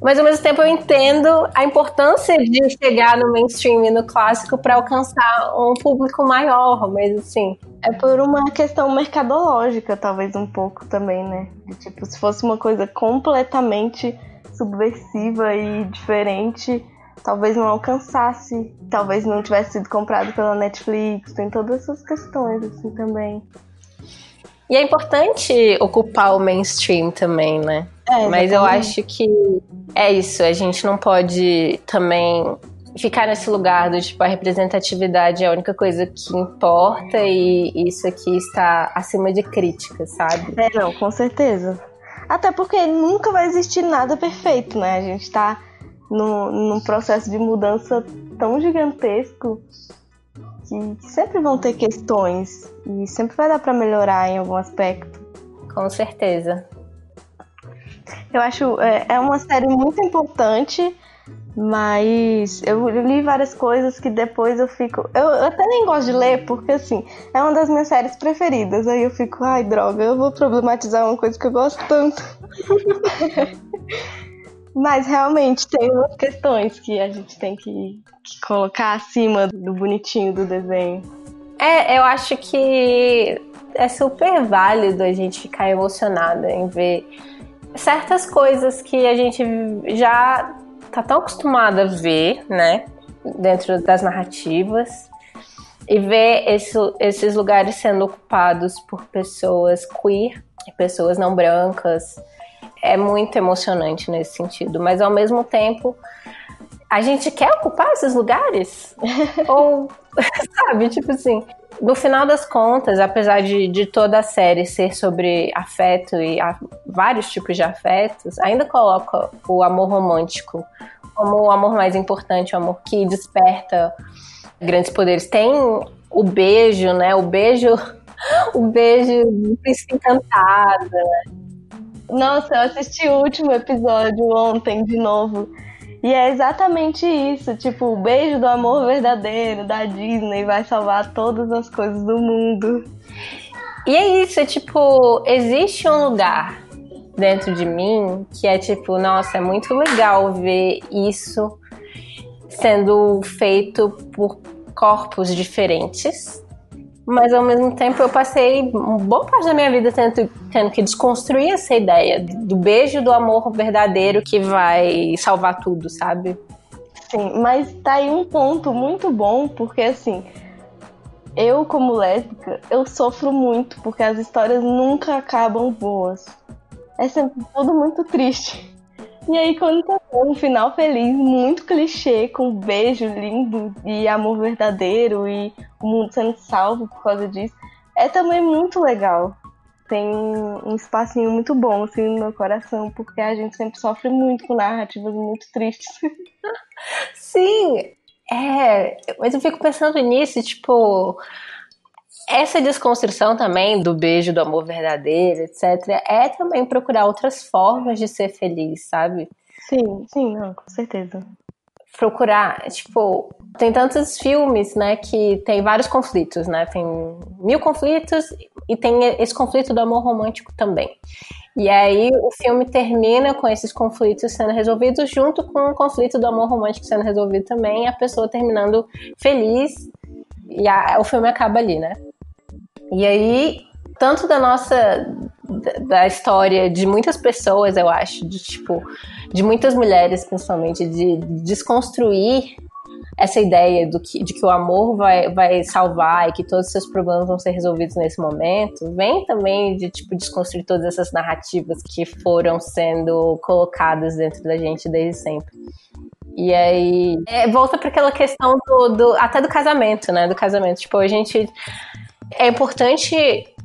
mas ao mesmo tempo eu entendo a importância de chegar no mainstream e no clássico para alcançar um público maior, mas assim. É por uma questão mercadológica, talvez um pouco também, né? De, tipo, se fosse uma coisa completamente subversiva e diferente, talvez não alcançasse, talvez não tivesse sido comprado pela Netflix, tem todas essas questões assim também. E é importante ocupar o mainstream também, né? É, Mas eu acho que é isso, a gente não pode também ficar nesse lugar do tipo a representatividade é a única coisa que importa e isso aqui está acima de crítica, sabe? É, não, com certeza. Até porque nunca vai existir nada perfeito, né? A gente está no, num processo de mudança tão gigantesco que sempre vão ter questões e sempre vai dar para melhorar em algum aspecto. Com certeza. Eu acho é, é uma série muito importante, mas eu li várias coisas que depois eu fico. Eu, eu, até nem gosto de ler, porque assim, é uma das minhas séries preferidas. Aí eu fico, ai droga, eu vou problematizar uma coisa que eu gosto tanto. mas realmente tem umas questões que a gente tem que, que colocar acima do bonitinho do desenho. É, eu acho que é super válido a gente ficar emocionada em ver certas coisas que a gente já tá tão acostumado a ver, né, dentro das narrativas, e ver esse, esses lugares sendo ocupados por pessoas queer, pessoas não brancas, é muito emocionante nesse sentido, mas ao mesmo tempo a gente quer ocupar esses lugares? Ou, sabe, tipo assim, no final das contas, apesar de, de toda a série ser sobre afeto e vários tipos de afetos, ainda coloca o amor romântico como o amor mais importante, o amor que desperta grandes poderes. Tem o beijo, né? O beijo, o beijo encantado. Né? Nossa, eu assisti o último episódio ontem de novo. E é exatamente isso, tipo, o beijo do amor verdadeiro da Disney vai salvar todas as coisas do mundo. E é isso, é tipo, existe um lugar dentro de mim que é tipo, nossa, é muito legal ver isso sendo feito por corpos diferentes mas ao mesmo tempo eu passei boa parte da minha vida tendo, tendo que desconstruir essa ideia do beijo do amor verdadeiro que vai salvar tudo, sabe? Sim, mas tá aí um ponto muito bom, porque assim, eu como lésbica, eu sofro muito, porque as histórias nunca acabam boas. É sempre tudo muito triste. E aí, quando tá um final feliz, muito clichê, com um beijo lindo e amor verdadeiro e o mundo sendo salvo por causa disso, é também muito legal. Tem um espacinho muito bom assim no meu coração, porque a gente sempre sofre muito com narrativas muito tristes. Sim, é, mas eu fico pensando nisso, tipo, essa desconstrução também do beijo, do amor verdadeiro, etc., é também procurar outras formas de ser feliz, sabe? Sim, sim, não, com certeza. Procurar, tipo, tem tantos filmes, né, que tem vários conflitos, né? Tem mil conflitos e tem esse conflito do amor romântico também. E aí o filme termina com esses conflitos sendo resolvidos junto com o conflito do amor romântico sendo resolvido também, e a pessoa terminando feliz e a, o filme acaba ali, né? E aí, tanto da nossa da história de muitas pessoas, eu acho, de tipo, de muitas mulheres principalmente, de desconstruir essa ideia do que, de que o amor vai, vai salvar e que todos os seus problemas vão ser resolvidos nesse momento, vem também de tipo desconstruir todas essas narrativas que foram sendo colocadas dentro da gente desde sempre. E aí é, volta para aquela questão do, do, até do casamento, né? Do casamento. Tipo, a gente é importante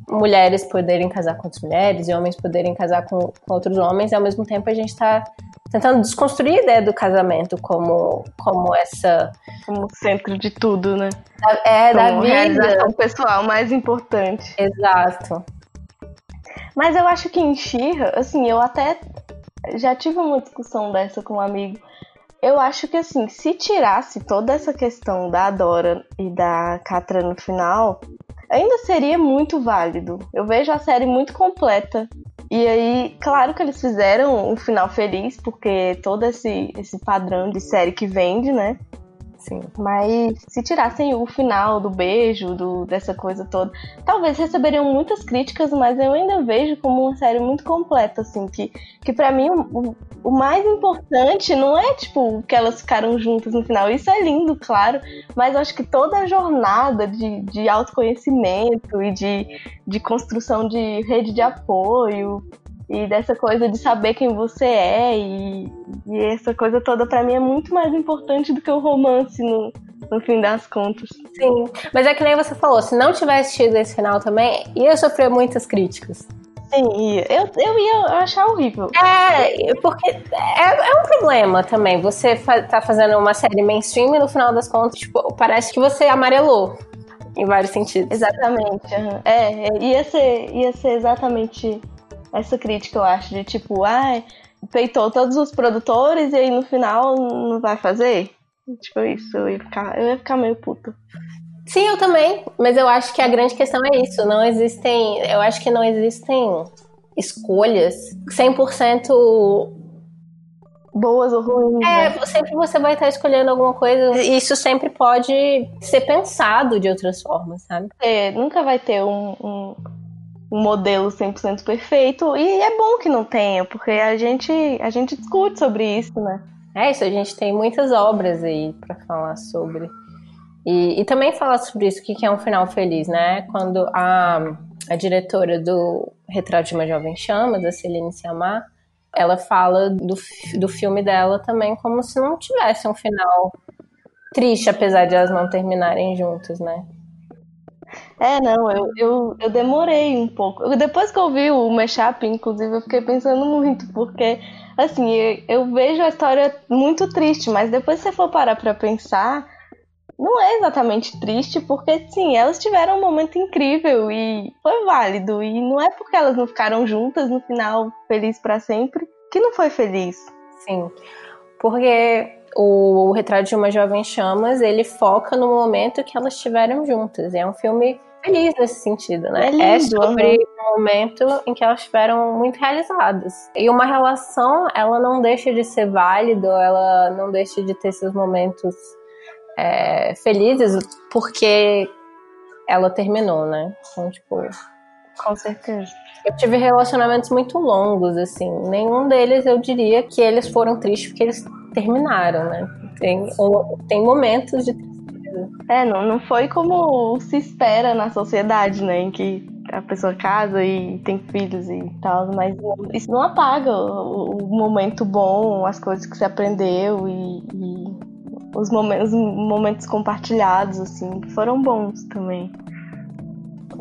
mulheres poderem casar com outras mulheres e homens poderem casar com, com outros homens, e ao mesmo tempo a gente está tentando desconstruir a ideia do casamento como, como essa. Como centro de tudo, né? É, como da vida. realização pessoal mais importante. Exato. Mas eu acho que em Xirra, assim, eu até já tive uma discussão dessa com um amigo. Eu acho que, assim, se tirasse toda essa questão da Dora e da Catra no final, ainda seria muito válido. Eu vejo a série muito completa. E aí, claro que eles fizeram um final feliz, porque todo esse, esse padrão de série que vende, né? Sim. Mas se tirassem o final do beijo, do, dessa coisa toda, talvez receberiam muitas críticas, mas eu ainda vejo como uma série muito completa, assim, que, que para mim o, o mais importante não é, tipo, que elas ficaram juntas no final. Isso é lindo, claro, mas acho que toda a jornada de, de autoconhecimento e de, de construção de rede de apoio e dessa coisa de saber quem você é e, e essa coisa toda para mim é muito mais importante do que o romance no, no fim das contas. Sim, mas é que nem você falou, se não tivesse tido esse final também, ia sofrer muitas críticas. Sim, ia. Eu, eu ia achar horrível. É, porque é, é um problema também. Você fa tá fazendo uma série mainstream e no final das contas, tipo, parece que você amarelou. Em vários sentidos. Exatamente. Uhum. É, ia ser, ia ser exatamente essa crítica, eu acho, de tipo, ah, peitou todos os produtores e aí no final não vai fazer. Tipo isso, eu ia ficar, eu ia ficar meio puta. Sim, eu também, mas eu acho que a grande questão é isso, não existem, eu acho que não existem escolhas 100% boas ou ruins. É, né? sempre você vai estar escolhendo alguma coisa. Isso sempre pode ser pensado de outras formas, sabe? É, nunca vai ter um, um, um modelo 100% perfeito. E é bom que não tenha, porque a gente, a gente discute sobre isso, né? É isso, a gente tem muitas obras aí para falar sobre. E, e, também falar sobre isso, o que é um final feliz, né? Quando a, a diretora do Retrato de uma Jovem Chama, da Celine Siamar, ela fala do, do filme dela também como se não tivesse um final triste, apesar de elas não terminarem juntas, né? É, não, eu, eu, eu demorei um pouco. Depois que eu vi o mashup, inclusive, eu fiquei pensando muito, porque, assim, eu, vejo a história muito triste, mas depois se você for parar pra pensar, não é exatamente triste, porque, sim, elas tiveram um momento incrível e foi válido. E não é porque elas não ficaram juntas no final, feliz para sempre, que não foi feliz. Sim, porque o, o Retrato de uma Jovem Chamas, ele foca no momento que elas estiveram juntas. É um filme feliz nesse sentido, né? É, lindo, é sobre um momento em que elas estiveram muito realizadas. E uma relação, ela não deixa de ser válida, ela não deixa de ter seus momentos é, felizes, porque ela terminou, né? Então, tipo. Com certeza. Eu tive relacionamentos muito longos, assim. Nenhum deles eu diria que eles foram tristes porque eles terminaram, né? Tem, tem momentos de tristeza. É, não, não foi como se espera na sociedade, né? Em que a pessoa casa e tem filhos e tal, mas isso não apaga o, o momento bom, as coisas que você aprendeu e, e os momentos, momentos compartilhados, assim, que foram bons também.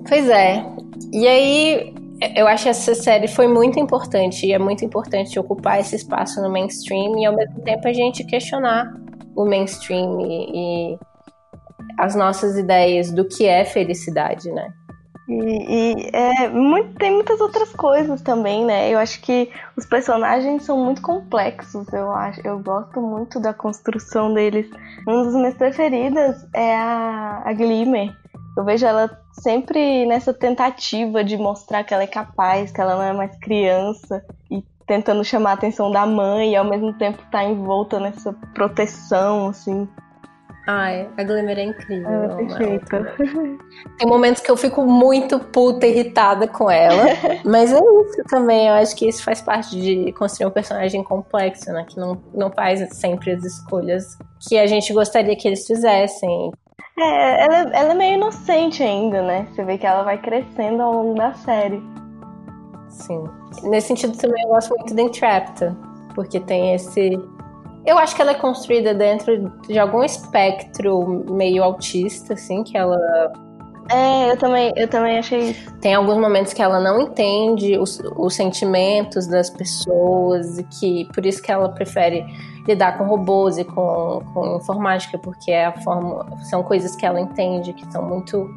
Pois é. E aí, eu acho que essa série foi muito importante e é muito importante ocupar esse espaço no mainstream e ao mesmo tempo a gente questionar o mainstream e, e as nossas ideias do que é felicidade, né? E, e é, muito, tem muitas outras coisas também, né? Eu acho que os personagens são muito complexos. Eu acho, eu gosto muito da construção deles. Um dos meus preferidas é a, a Glimmer. Eu vejo ela sempre nessa tentativa de mostrar que ela é capaz, que ela não é mais criança e tentando chamar a atenção da mãe e ao mesmo tempo tá envolta nessa proteção, assim. Ai, a Glimmer é incrível. Ela é perfeita. Tem momentos que eu fico muito puta, irritada com ela. mas é isso também. Eu acho que isso faz parte de construir um personagem complexo, né? Que não, não faz sempre as escolhas que a gente gostaria que eles fizessem. É, ela, ela é meio inocente ainda, né? Você vê que ela vai crescendo ao longo da série. Sim. Nesse sentido também eu gosto muito da Entrapped, porque tem esse eu acho que ela é construída dentro de algum espectro meio autista, assim, que ela. É, eu também, eu também achei isso. Tem alguns momentos que ela não entende os, os sentimentos das pessoas e que por isso que ela prefere lidar com robôs e com, com informática, porque é a forma, são coisas que ela entende, que são muito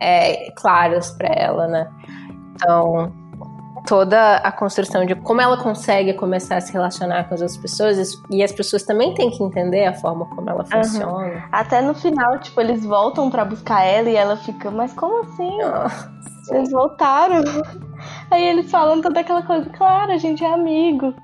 é, claras para ela, né? Então, toda a construção de como ela consegue começar a se relacionar com as outras pessoas e as pessoas também têm que entender a forma como ela funciona. Uhum. Até no final, tipo, eles voltam para buscar ela e ela fica, mas como assim? Nossa. Eles voltaram. Aí eles falam toda aquela coisa, claro, a gente é amigo.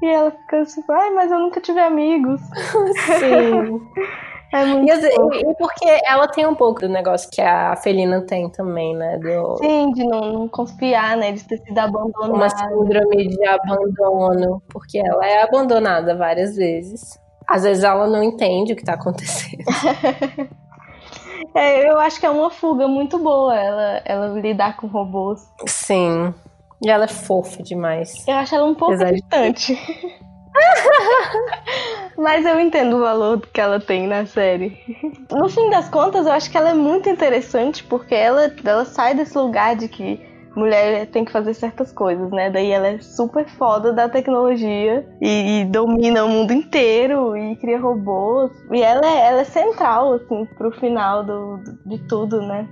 E ela fica assim, ai, mas eu nunca tive amigos. Sim. É muito e, e, porque ela tem um pouco do negócio que a Felina tem também, né? Do... Sim, de não, não confiar, né? De ter sido abandonada. Uma síndrome de abandono, porque ela é abandonada várias vezes. Às vezes ela não entende o que tá acontecendo. é, eu acho que é uma fuga muito boa ela, ela lidar com robôs. Sim. E ela é fofa demais. Eu acho ela um pouco distante. Mas eu entendo o valor que ela tem na série. No fim das contas, eu acho que ela é muito interessante porque ela, ela sai desse lugar de que mulher tem que fazer certas coisas, né? Daí ela é super foda da tecnologia e, e domina o mundo inteiro e cria robôs. E ela é, ela é central, assim, pro final do, de tudo, né?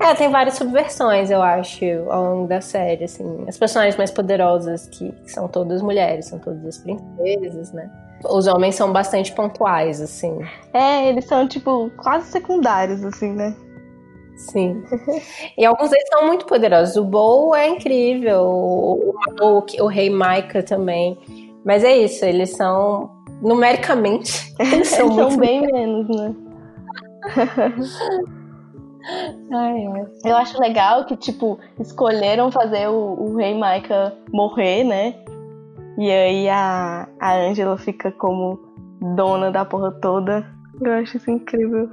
É, tem várias subversões, eu acho, ao longo da série, assim. As personagens mais poderosas, que, que são todas mulheres, são todas as princesas, né? Os homens são bastante pontuais, assim. É, eles são, tipo, quase secundários, assim, né? Sim. e alguns deles são muito poderosos. O Bo é incrível, o, o, o Rei Maika também. Mas é isso, eles são, numericamente, eles são, eles são bem menos, né? Ai. Eu acho legal que, tipo, escolheram fazer o, o rei Maika morrer, né? E aí a, a Angela fica como dona da porra toda. Eu acho isso incrível.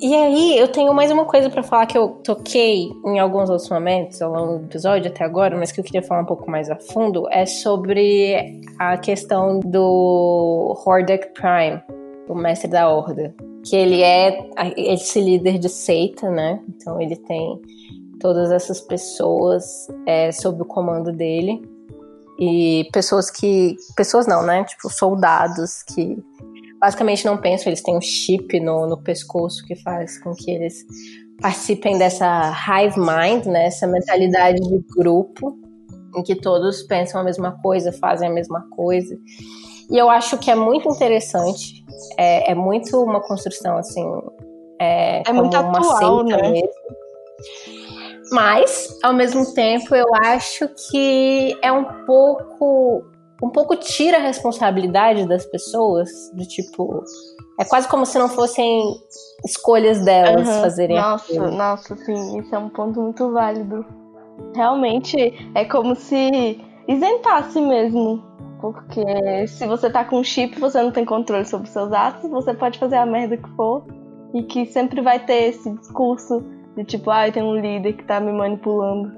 E aí, eu tenho mais uma coisa para falar que eu toquei em alguns outros momentos ao longo do episódio até agora, mas que eu queria falar um pouco mais a fundo, é sobre a questão do Hordek Prime, o mestre da Horda que ele é esse líder de seita, né? Então ele tem todas essas pessoas é, sob o comando dele e pessoas que pessoas não, né? Tipo soldados que basicamente não pensam, eles têm um chip no, no pescoço que faz com que eles participem dessa hive mind, né? Essa mentalidade de grupo em que todos pensam a mesma coisa, fazem a mesma coisa. E eu acho que é muito interessante, é, é muito uma construção assim, é, é muito atual, né? Mesmo. Mas, ao mesmo tempo, eu acho que é um pouco um pouco tira a responsabilidade das pessoas, do tipo, é quase como se não fossem escolhas delas uhum. fazerem nossa, aquilo. Nossa, sim, isso é um ponto muito válido. Realmente é como se isentasse mesmo. Porque se você tá com chip, você não tem controle sobre seus atos, você pode fazer a merda que for. E que sempre vai ter esse discurso de tipo, ai, ah, tem um líder que tá me manipulando.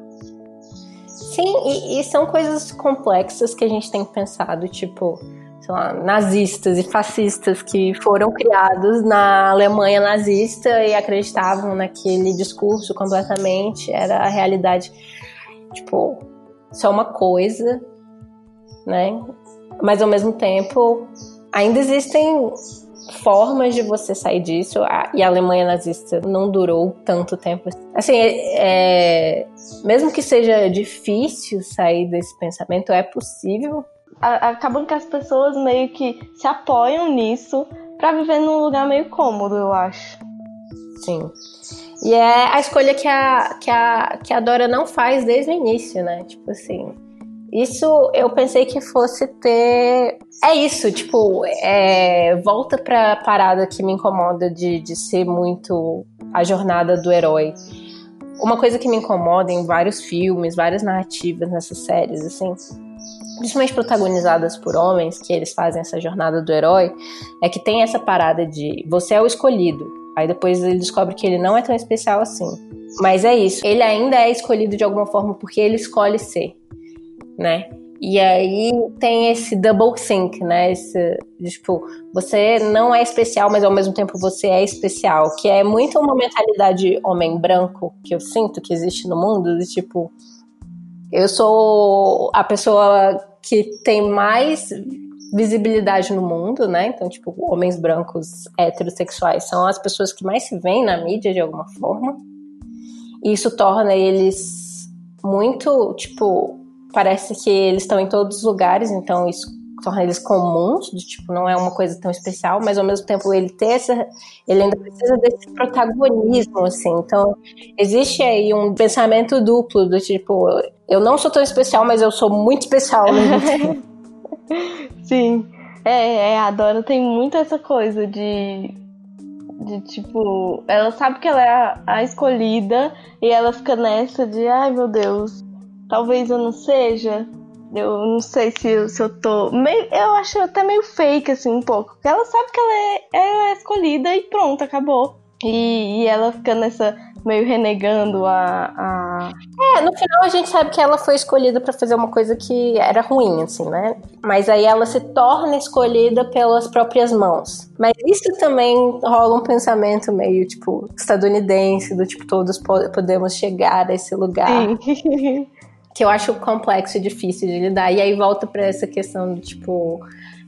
Sim, e, e, são coisas complexas que a gente tem pensado, tipo, sei lá, nazistas e fascistas que foram criados na Alemanha nazista e acreditavam naquele discurso completamente, era a realidade. Tipo, só uma coisa, né? Mas ao mesmo tempo, ainda existem formas de você sair disso. E a Alemanha nazista não durou tanto tempo. Assim, é, é, mesmo que seja difícil sair desse pensamento, é possível. Acabam que as pessoas meio que se apoiam nisso para viver num lugar meio cômodo, eu acho. Sim. E é a escolha que a, que a, que a Dora não faz desde o início, né? Tipo assim. Isso eu pensei que fosse ter. É isso, tipo, é... volta pra parada que me incomoda de, de ser muito a jornada do herói. Uma coisa que me incomoda em vários filmes, várias narrativas nessas séries, assim, principalmente protagonizadas por homens, que eles fazem essa jornada do herói, é que tem essa parada de você é o escolhido. Aí depois ele descobre que ele não é tão especial assim. Mas é isso, ele ainda é escolhido de alguma forma porque ele escolhe ser né? E aí tem esse double think, né? Esse, tipo, você não é especial, mas ao mesmo tempo você é especial, que é muito uma mentalidade homem branco que eu sinto que existe no mundo, de tipo, eu sou a pessoa que tem mais visibilidade no mundo, né? Então, tipo, homens brancos heterossexuais são as pessoas que mais se veem na mídia de alguma forma. E isso torna eles muito, tipo, parece que eles estão em todos os lugares, então isso torna eles comuns, de, tipo, não é uma coisa tão especial, mas ao mesmo tempo ele tem essa, ele ainda precisa desse protagonismo, assim, então existe aí um pensamento duplo do tipo, eu não sou tão especial, mas eu sou muito especial tempo. Sim, é, é, a Dora tem muito essa coisa de de tipo, ela sabe que ela é a, a, escolhida e ela fica nessa de ai meu Deus, talvez eu não seja. Eu não sei se eu, se eu tô. Meio, eu acho até meio fake, assim, um pouco. Porque ela sabe que ela é, ela é escolhida e pronto, acabou. E, e ela fica nessa. meio renegando a, a. É, no final a gente sabe que ela foi escolhida para fazer uma coisa que era ruim, assim, né? Mas aí ela se torna escolhida pelas próprias mãos. Mas isso também rola um pensamento meio, tipo, estadunidense, do tipo, todos podemos chegar a esse lugar. Sim. que eu acho complexo e difícil de lidar. E aí volta para essa questão do tipo.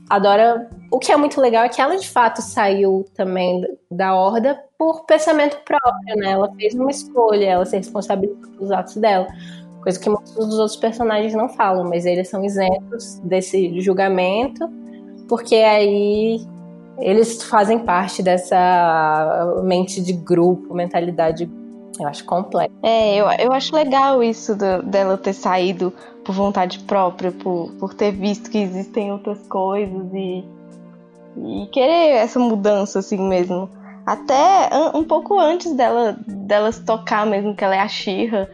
Adora. O que é muito legal é que ela de fato saiu também da horda por pensamento próprio, né? Ela fez uma escolha, ela se responsabilizou pelos atos dela. Coisa que muitos dos outros personagens não falam, mas eles são isentos desse julgamento, porque aí eles fazem parte dessa mente de grupo, mentalidade de eu acho complexo. É, eu, eu acho legal isso do, dela ter saído por vontade própria, por, por ter visto que existem outras coisas e, e querer essa mudança assim mesmo. Até um pouco antes dela, dela se tocar mesmo que ela é a Xirra,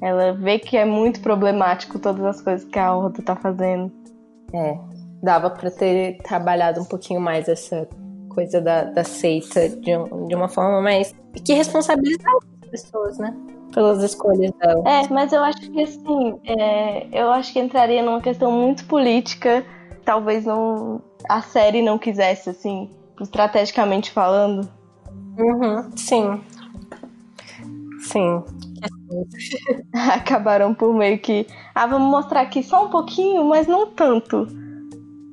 ela vê que é muito problemático todas as coisas que a Horda tá fazendo. É, dava para ter trabalhado um pouquinho mais essa coisa da, da seita de, um, de uma forma mais. que responsabilizava pessoas, né? Pelas escolhas dela. É, mas eu acho que assim, é, eu acho que entraria numa questão muito política. Talvez não a série não quisesse, assim, estrategicamente falando. Uhum, sim. Sim. Acabaram por meio que. Ah, vamos mostrar aqui só um pouquinho, mas não tanto.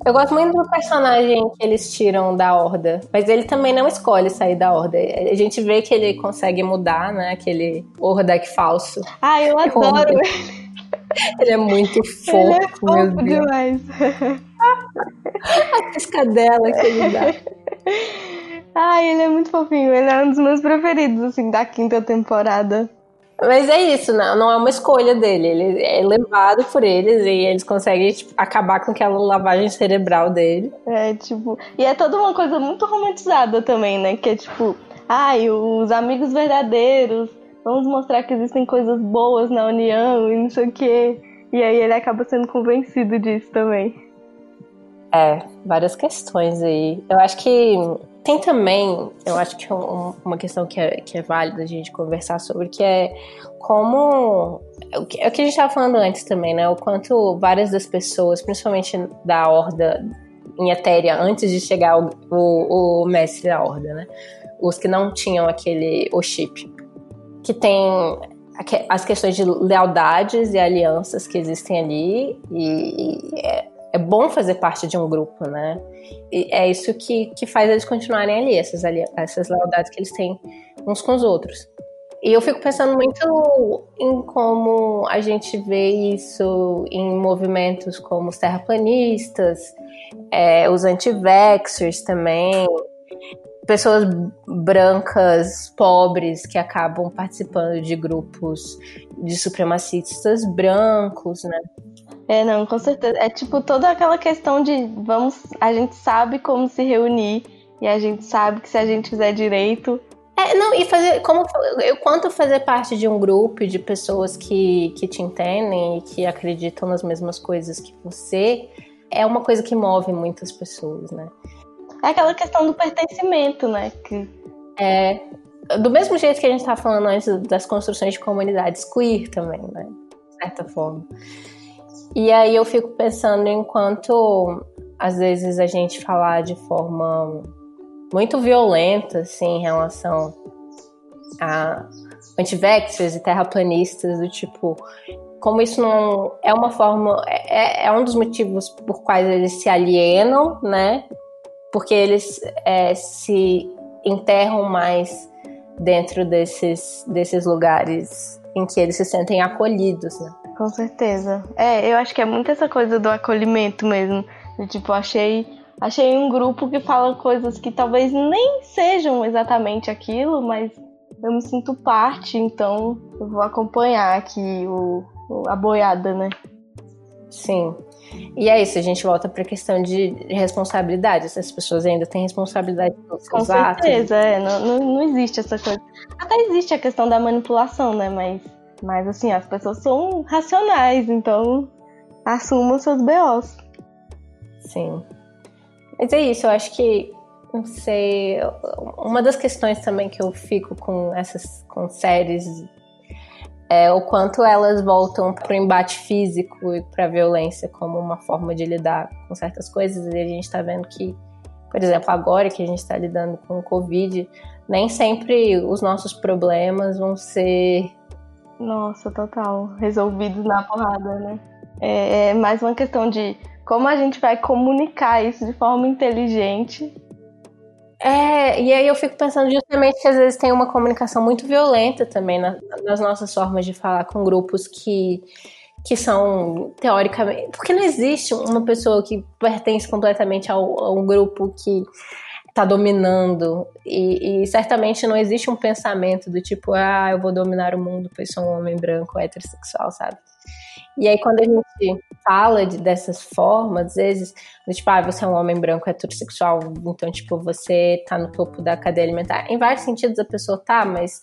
Eu gosto muito do personagem que eles tiram da Horda, mas ele também não escolhe sair da Horda. A gente vê que ele consegue mudar, né? Aquele Hordak falso. Ah, eu adoro ele. Ele é muito fofo, ele é fofo meu Deus. demais. A piscadela que ele dá. Ai, ele é muito fofinho. Ele é um dos meus preferidos, assim, da quinta temporada. Mas é isso, não, não é uma escolha dele. Ele é levado por eles e eles conseguem tipo, acabar com aquela lavagem cerebral dele. É, tipo. E é toda uma coisa muito romantizada também, né? Que é tipo, ai, os amigos verdadeiros, vamos mostrar que existem coisas boas na união e não sei o quê. E aí ele acaba sendo convencido disso também. É, várias questões aí. Eu acho que tem também, eu acho que é uma questão que é, que é válida a gente conversar sobre, que é como. O que, é o que a gente estava falando antes também, né? O quanto várias das pessoas, principalmente da Horda em Etéria, antes de chegar o, o, o mestre da Horda, né? Os que não tinham aquele o chip, que tem as questões de lealdades e alianças que existem ali, e, e é, é bom fazer parte de um grupo, né? E é isso que, que faz eles continuarem ali, essas, ali, essas lealdades que eles têm uns com os outros. E eu fico pensando muito em como a gente vê isso em movimentos como os terraplanistas, é, os anti-vaxxers também, pessoas brancas, pobres, que acabam participando de grupos de supremacistas brancos, né? É, não, com certeza. É tipo toda aquela questão de vamos, a gente sabe como se reunir e a gente sabe que se a gente fizer direito. É, não, e fazer como eu quanto fazer parte de um grupo de pessoas que, que te entendem e que acreditam nas mesmas coisas que você é uma coisa que move muitas pessoas, né? É aquela questão do pertencimento, né? Que... É, do mesmo jeito que a gente estava falando antes das construções de comunidades queer também, né? De certa forma. E aí eu fico pensando enquanto às vezes a gente falar de forma muito violenta, assim, em relação a antivaxxers e terraplanistas, do tipo, como isso não é uma forma, é, é um dos motivos por quais eles se alienam, né? Porque eles é, se enterram mais dentro desses, desses lugares em que eles se sentem acolhidos, né? Com certeza. É, eu acho que é muito essa coisa do acolhimento mesmo. Tipo, achei, achei um grupo que fala coisas que talvez nem sejam exatamente aquilo, mas eu me sinto parte, então eu vou acompanhar aqui o, a boiada, né? Sim. E é isso, a gente volta para a questão de responsabilidade. Essas pessoas ainda têm responsabilidade pelos Com certeza, é. Não, não, não existe essa coisa. Até existe a questão da manipulação, né? Mas mas assim, as pessoas são racionais, então assumam seus BOs. Sim. Mas é isso, eu acho que não sei, uma das questões também que eu fico com essas com séries é o quanto elas voltam para o embate físico e para a violência como uma forma de lidar com certas coisas. E a gente está vendo que, por exemplo, agora que a gente está lidando com o Covid, nem sempre os nossos problemas vão ser nossa, total. Resolvidos na porrada, né? É, é mais uma questão de como a gente vai comunicar isso de forma inteligente. É, e aí eu fico pensando justamente que às vezes tem uma comunicação muito violenta também na, nas nossas formas de falar com grupos que, que são teoricamente. Porque não existe uma pessoa que pertence completamente ao, a um grupo que está dominando. E, e, certamente não existe um pensamento do tipo, ah, eu vou dominar o mundo pois sou um homem branco heterossexual, sabe? E aí, quando a gente fala de, dessas formas, às vezes, tipo, ah, você é um homem branco heterossexual, então, tipo, você tá no topo da cadeia alimentar. Em vários sentidos a pessoa tá, mas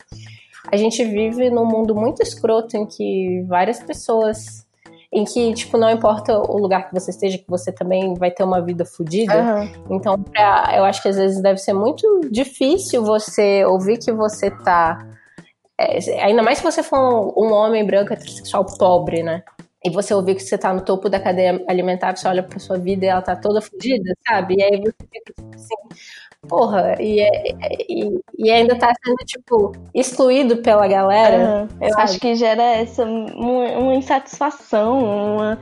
a gente vive num mundo muito escroto em que várias pessoas em que, tipo, não importa o lugar que você esteja, que você também vai ter uma vida fodida. Uhum. Então, pra, eu acho que às vezes deve ser muito difícil você ouvir que você tá. É, ainda mais se você for um, um homem branco heterossexual pobre, né? E você ouvir que você tá no topo da cadeia alimentar, você olha pra sua vida e ela tá toda fodida, sabe? E aí você fica tipo assim, porra, e, é, e, e, ainda tá sendo, tipo, excluído pela galera. Uhum. Eu acho que gera essa uma, insatisfação, uma,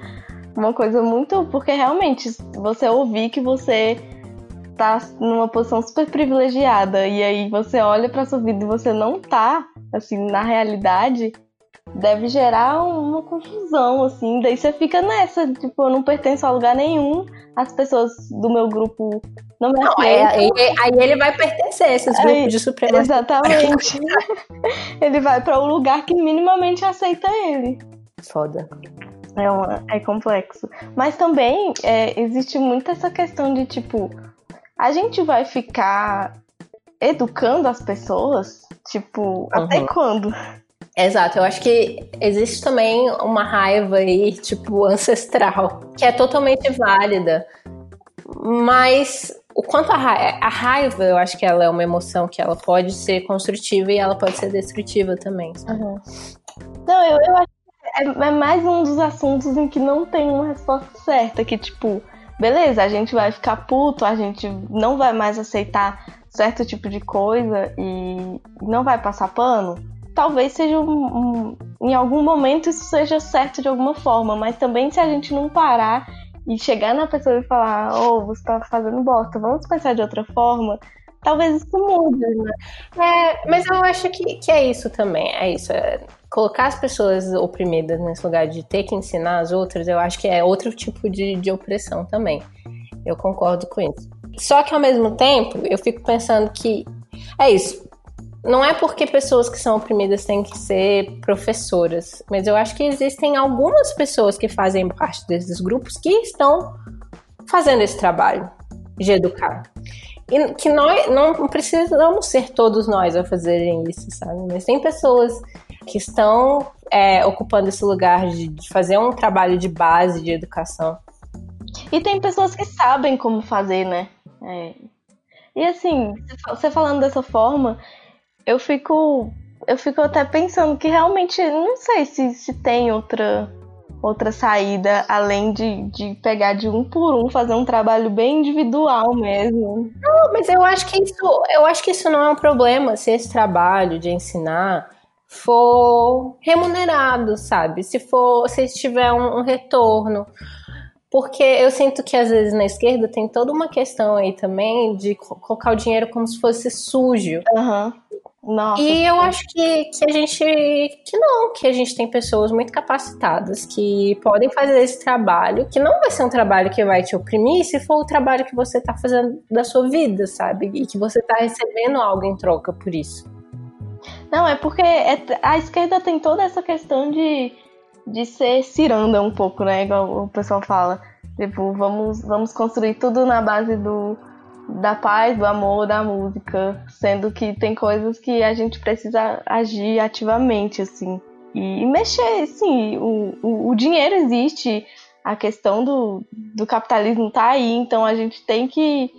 uma coisa muito. Porque realmente, você ouvir que você tá numa posição super privilegiada e aí você olha pra sua vida e você não tá, assim, na realidade, deve gerar uma confusão, assim. Daí você fica nessa, tipo, eu não pertenço a lugar nenhum, as pessoas do meu grupo não me não, é, aí, aí, ele vai pertencer a esses grupos aí, de supremacia. Exatamente. ele vai para um lugar que minimamente aceita ele. Foda. É, uma, é complexo. Mas também é, existe muito essa questão de, tipo, a gente vai ficar educando as pessoas? Tipo, uhum. até quando? Exato, eu acho que existe também uma raiva aí, tipo, ancestral, que é totalmente válida. Mas o quanto a raiva, a raiva, eu acho que ela é uma emoção que ela pode ser construtiva e ela pode ser destrutiva também. Uhum. Não, eu, eu acho que é, é mais um dos assuntos em que não tem uma resposta certa, que tipo, beleza, a gente vai ficar puto, a gente não vai mais aceitar certo tipo de coisa e não vai passar pano talvez seja um, um, em algum momento isso seja certo de alguma forma, mas também se a gente não parar e chegar na pessoa e falar, oh, você tá fazendo bosta, vamos pensar de outra forma, talvez isso mude, né? É, mas eu acho que, que é isso também, é isso. É colocar as pessoas oprimidas nesse lugar de ter que ensinar as outras, eu acho que é outro tipo de, de opressão também. Eu concordo com isso. Só que ao mesmo tempo, eu fico pensando que é isso não é porque pessoas que são oprimidas têm que ser professoras, mas eu acho que existem algumas pessoas que fazem parte desses grupos que estão fazendo esse trabalho de educar. E que nós não precisamos ser todos nós a fazerem isso, sabe? Mas tem pessoas que estão é, ocupando esse lugar de, de fazer um trabalho de base de educação. E tem pessoas que sabem como fazer, né? É. E assim, você falando dessa forma, eu fico eu fico até pensando que realmente não sei se, se tem outra outra saída além de, de pegar de um por um, fazer um trabalho bem individual mesmo. Não, mas eu acho que isso, eu acho que isso não é um problema se esse trabalho de ensinar for remunerado, sabe? Se for, se tiver um, um retorno. Porque eu sinto que às vezes na esquerda tem toda uma questão aí também de colocar o dinheiro como se fosse sujo. Uhum. Nossa, e eu acho que, que a gente que não, que a gente tem pessoas muito capacitadas que podem fazer esse trabalho, que não vai ser um trabalho que vai te oprimir se for o trabalho que você está fazendo da sua vida, sabe? E que você está recebendo algo em troca por isso. Não, é porque é, a esquerda tem toda essa questão de, de ser ciranda um pouco, né? Igual o pessoal fala. Tipo, vamos, vamos construir tudo na base do da paz, do amor, da música, sendo que tem coisas que a gente precisa agir ativamente, assim, e, mexer, sim, o, o, o, dinheiro existe, a questão do, do capitalismo tá aí, então a gente tem que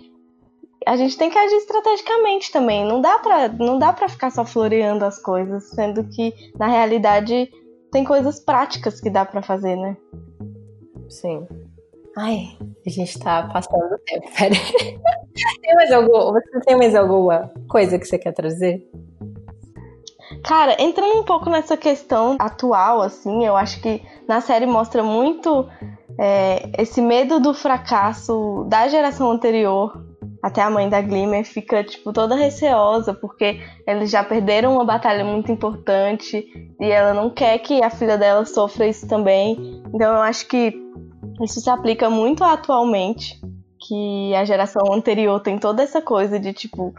a gente tem que agir estrategicamente também, não dá para não dá para ficar só floreando as coisas, sendo que na realidade tem coisas práticas que dá para fazer, né? Sim. Ai, a gente tá passando o tempo, peraí. tem mais algum, você tem mais alguma coisa que você quer trazer? Cara, entrando um pouco nessa questão atual, assim, eu acho que na série mostra muito é, esse medo do fracasso da geração anterior. Até a mãe da Glimmer fica, tipo, toda receosa, porque eles já perderam uma batalha muito importante e ela não quer que a filha dela sofra isso também. Então eu acho que isso se aplica muito atualmente, que a geração anterior tem toda essa coisa de tipo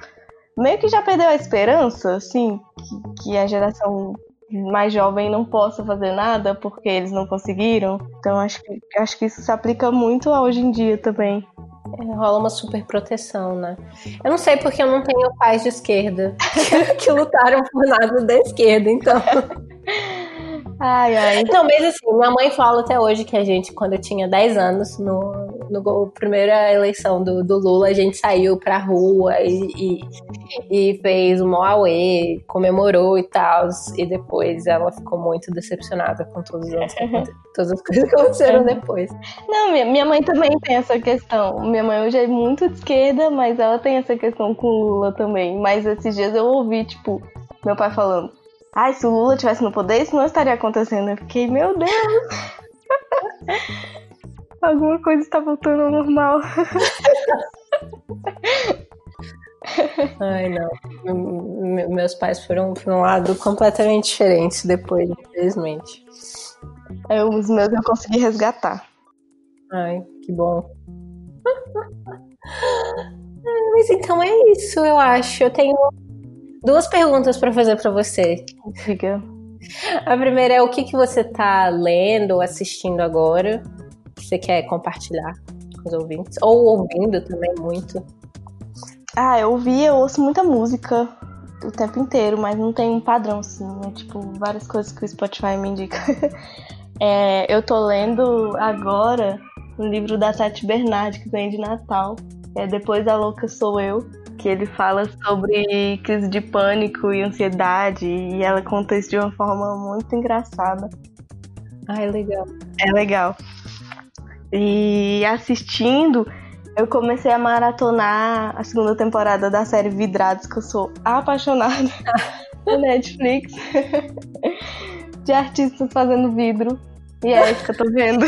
meio que já perdeu a esperança, assim, que, que a geração mais jovem não possa fazer nada porque eles não conseguiram. Então acho que, acho que isso se aplica muito a hoje em dia também. É, rola uma super proteção, né? Eu não sei porque eu não tenho pais de esquerda que lutaram por nada da esquerda, então. Ai, ai. Não, mas assim, minha mãe fala até hoje que a gente, quando eu tinha 10 anos, no, no primeira eleição do, do Lula, a gente saiu pra rua e, e, e fez um Mauê, comemorou e tal. E depois ela ficou muito decepcionada com todos os, todas as coisas que aconteceram é. depois. Não, minha, minha mãe também tem essa questão. Minha mãe hoje é muito de esquerda, mas ela tem essa questão com o Lula também. Mas esses dias eu ouvi, tipo, meu pai falando Ai, se o Lula tivesse no poder, isso não estaria acontecendo. Eu fiquei, meu Deus! Alguma coisa está voltando ao normal. Ai, não. meus pais foram para um lado completamente diferente depois, infelizmente. Eu, os meus eu consegui resgatar. Ai, que bom. Mas então é isso, eu acho. Eu tenho duas perguntas para fazer para você. Diga. A primeira é o que, que você tá lendo ou assistindo agora você quer compartilhar com os ouvintes? Ou ouvindo também muito. Ah, eu ouvi, eu ouço muita música o tempo inteiro, mas não tem um padrão, assim, né? Tipo, várias coisas que o Spotify me indica. é, eu tô lendo agora o livro da Tati Bernardi, que vem de Natal. É Depois da Louca Sou Eu, que ele fala sobre crise de pânico e ansiedade, e ela conta isso de uma forma muito engraçada. Ah, é legal. É legal. E assistindo, eu comecei a maratonar a segunda temporada da série Vidrados, que eu sou apaixonada na Netflix. de artistas fazendo vidro. E é isso que eu tô vendo.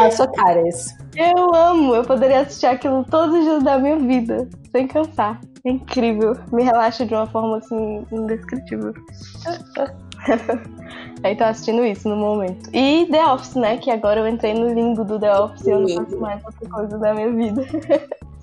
a sua cara, isso. Eu amo, eu poderia assistir aquilo todos os dias da minha vida, sem cansar. É incrível. Me relaxa de uma forma assim indescritível. Aí tô assistindo isso no momento. E The Office, né? Que agora eu entrei no limbo do The Office e eu não faço mais outra coisa da minha vida.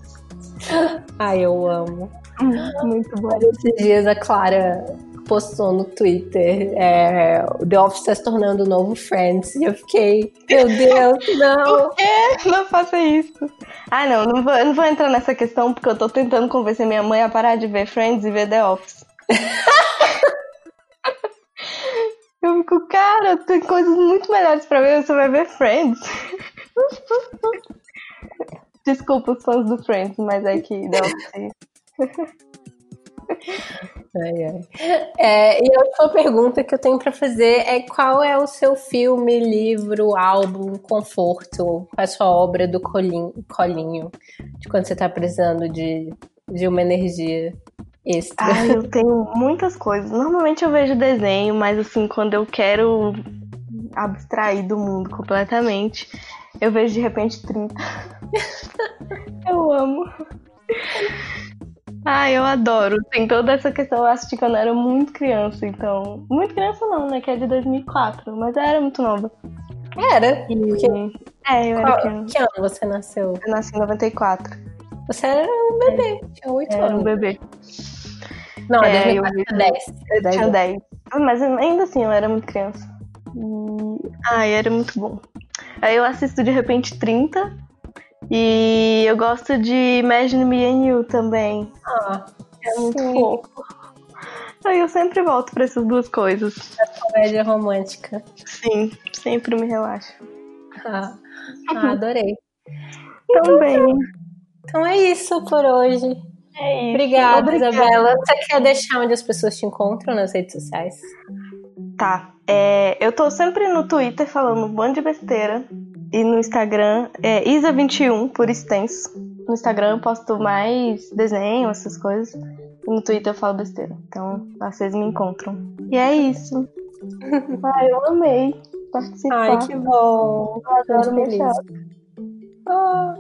Ai, eu amo. Muito bom. Esses dias a Clara postou no Twitter é, o The Office está se tornando o novo Friends. E eu fiquei, meu Deus, não. Por quê? Não faça isso. Ah, não, não vou, não vou entrar nessa questão porque eu tô tentando convencer minha mãe a parar de ver Friends e ver The Office. Eu fico, cara, tem coisas muito melhores pra ver, você vai ver Friends. Desculpa os fãs do Friends, mas é que deu ai, ai. É, e a última pergunta que eu tenho para fazer é qual é o seu filme, livro, álbum, conforto, a sua obra do colinho, colinho de quando você tá precisando de, de uma energia extra? Ah, eu tenho muitas coisas. Normalmente eu vejo desenho, mas assim, quando eu quero abstrair do mundo completamente, eu vejo de repente 30. eu amo. Ah, eu adoro. Tem toda essa questão, eu assisti quando eu era muito criança, então. Muito criança não, né? Que é de 2004, mas eu era muito nova. Era? E... Porque... É, eu era Qual, criança. Que ano você nasceu? Eu nasci em 94. Você era um bebê, tinha 8 Era anos. um bebê. Não, É, 2004 eu- tinha 10. Eu tinha 10. Ah, Mas ainda assim, eu era muito criança. E... Ai, era muito bom. Aí eu assisto de repente 30. E eu gosto de Imagine Me and You também. Ah, É muito Sim. fofo. Aí eu sempre volto pra essas duas coisas. comédia romântica. Sim, sempre me relaxa. Ah, ah, adorei. Também. Então é isso por hoje. É isso. Obrigada, Obrigada. Isabela. Você quer deixar onde as pessoas te encontram nas redes sociais? Tá. É, eu tô sempre no Twitter falando um monte de besteira. E no Instagram é Isa21 por extenso. No Instagram eu posto mais desenho, essas coisas. E no Twitter eu falo besteira. Então lá vocês me encontram. E é isso. Ai, eu amei participar. Ai, que bom. Eu adoro. Ah.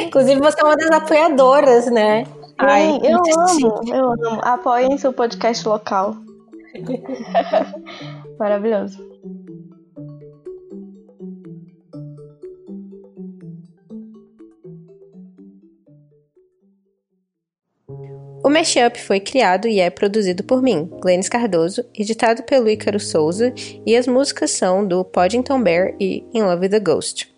Inclusive, você é uma das apoiadoras, né? Ai, eu amo, eu amo. Apoiem seu podcast local. Maravilhoso. O Mashup foi criado e é produzido por mim, Glennis Cardoso, editado pelo Ícaro Souza, e as músicas são do Poddington Bear e In Love with the Ghost.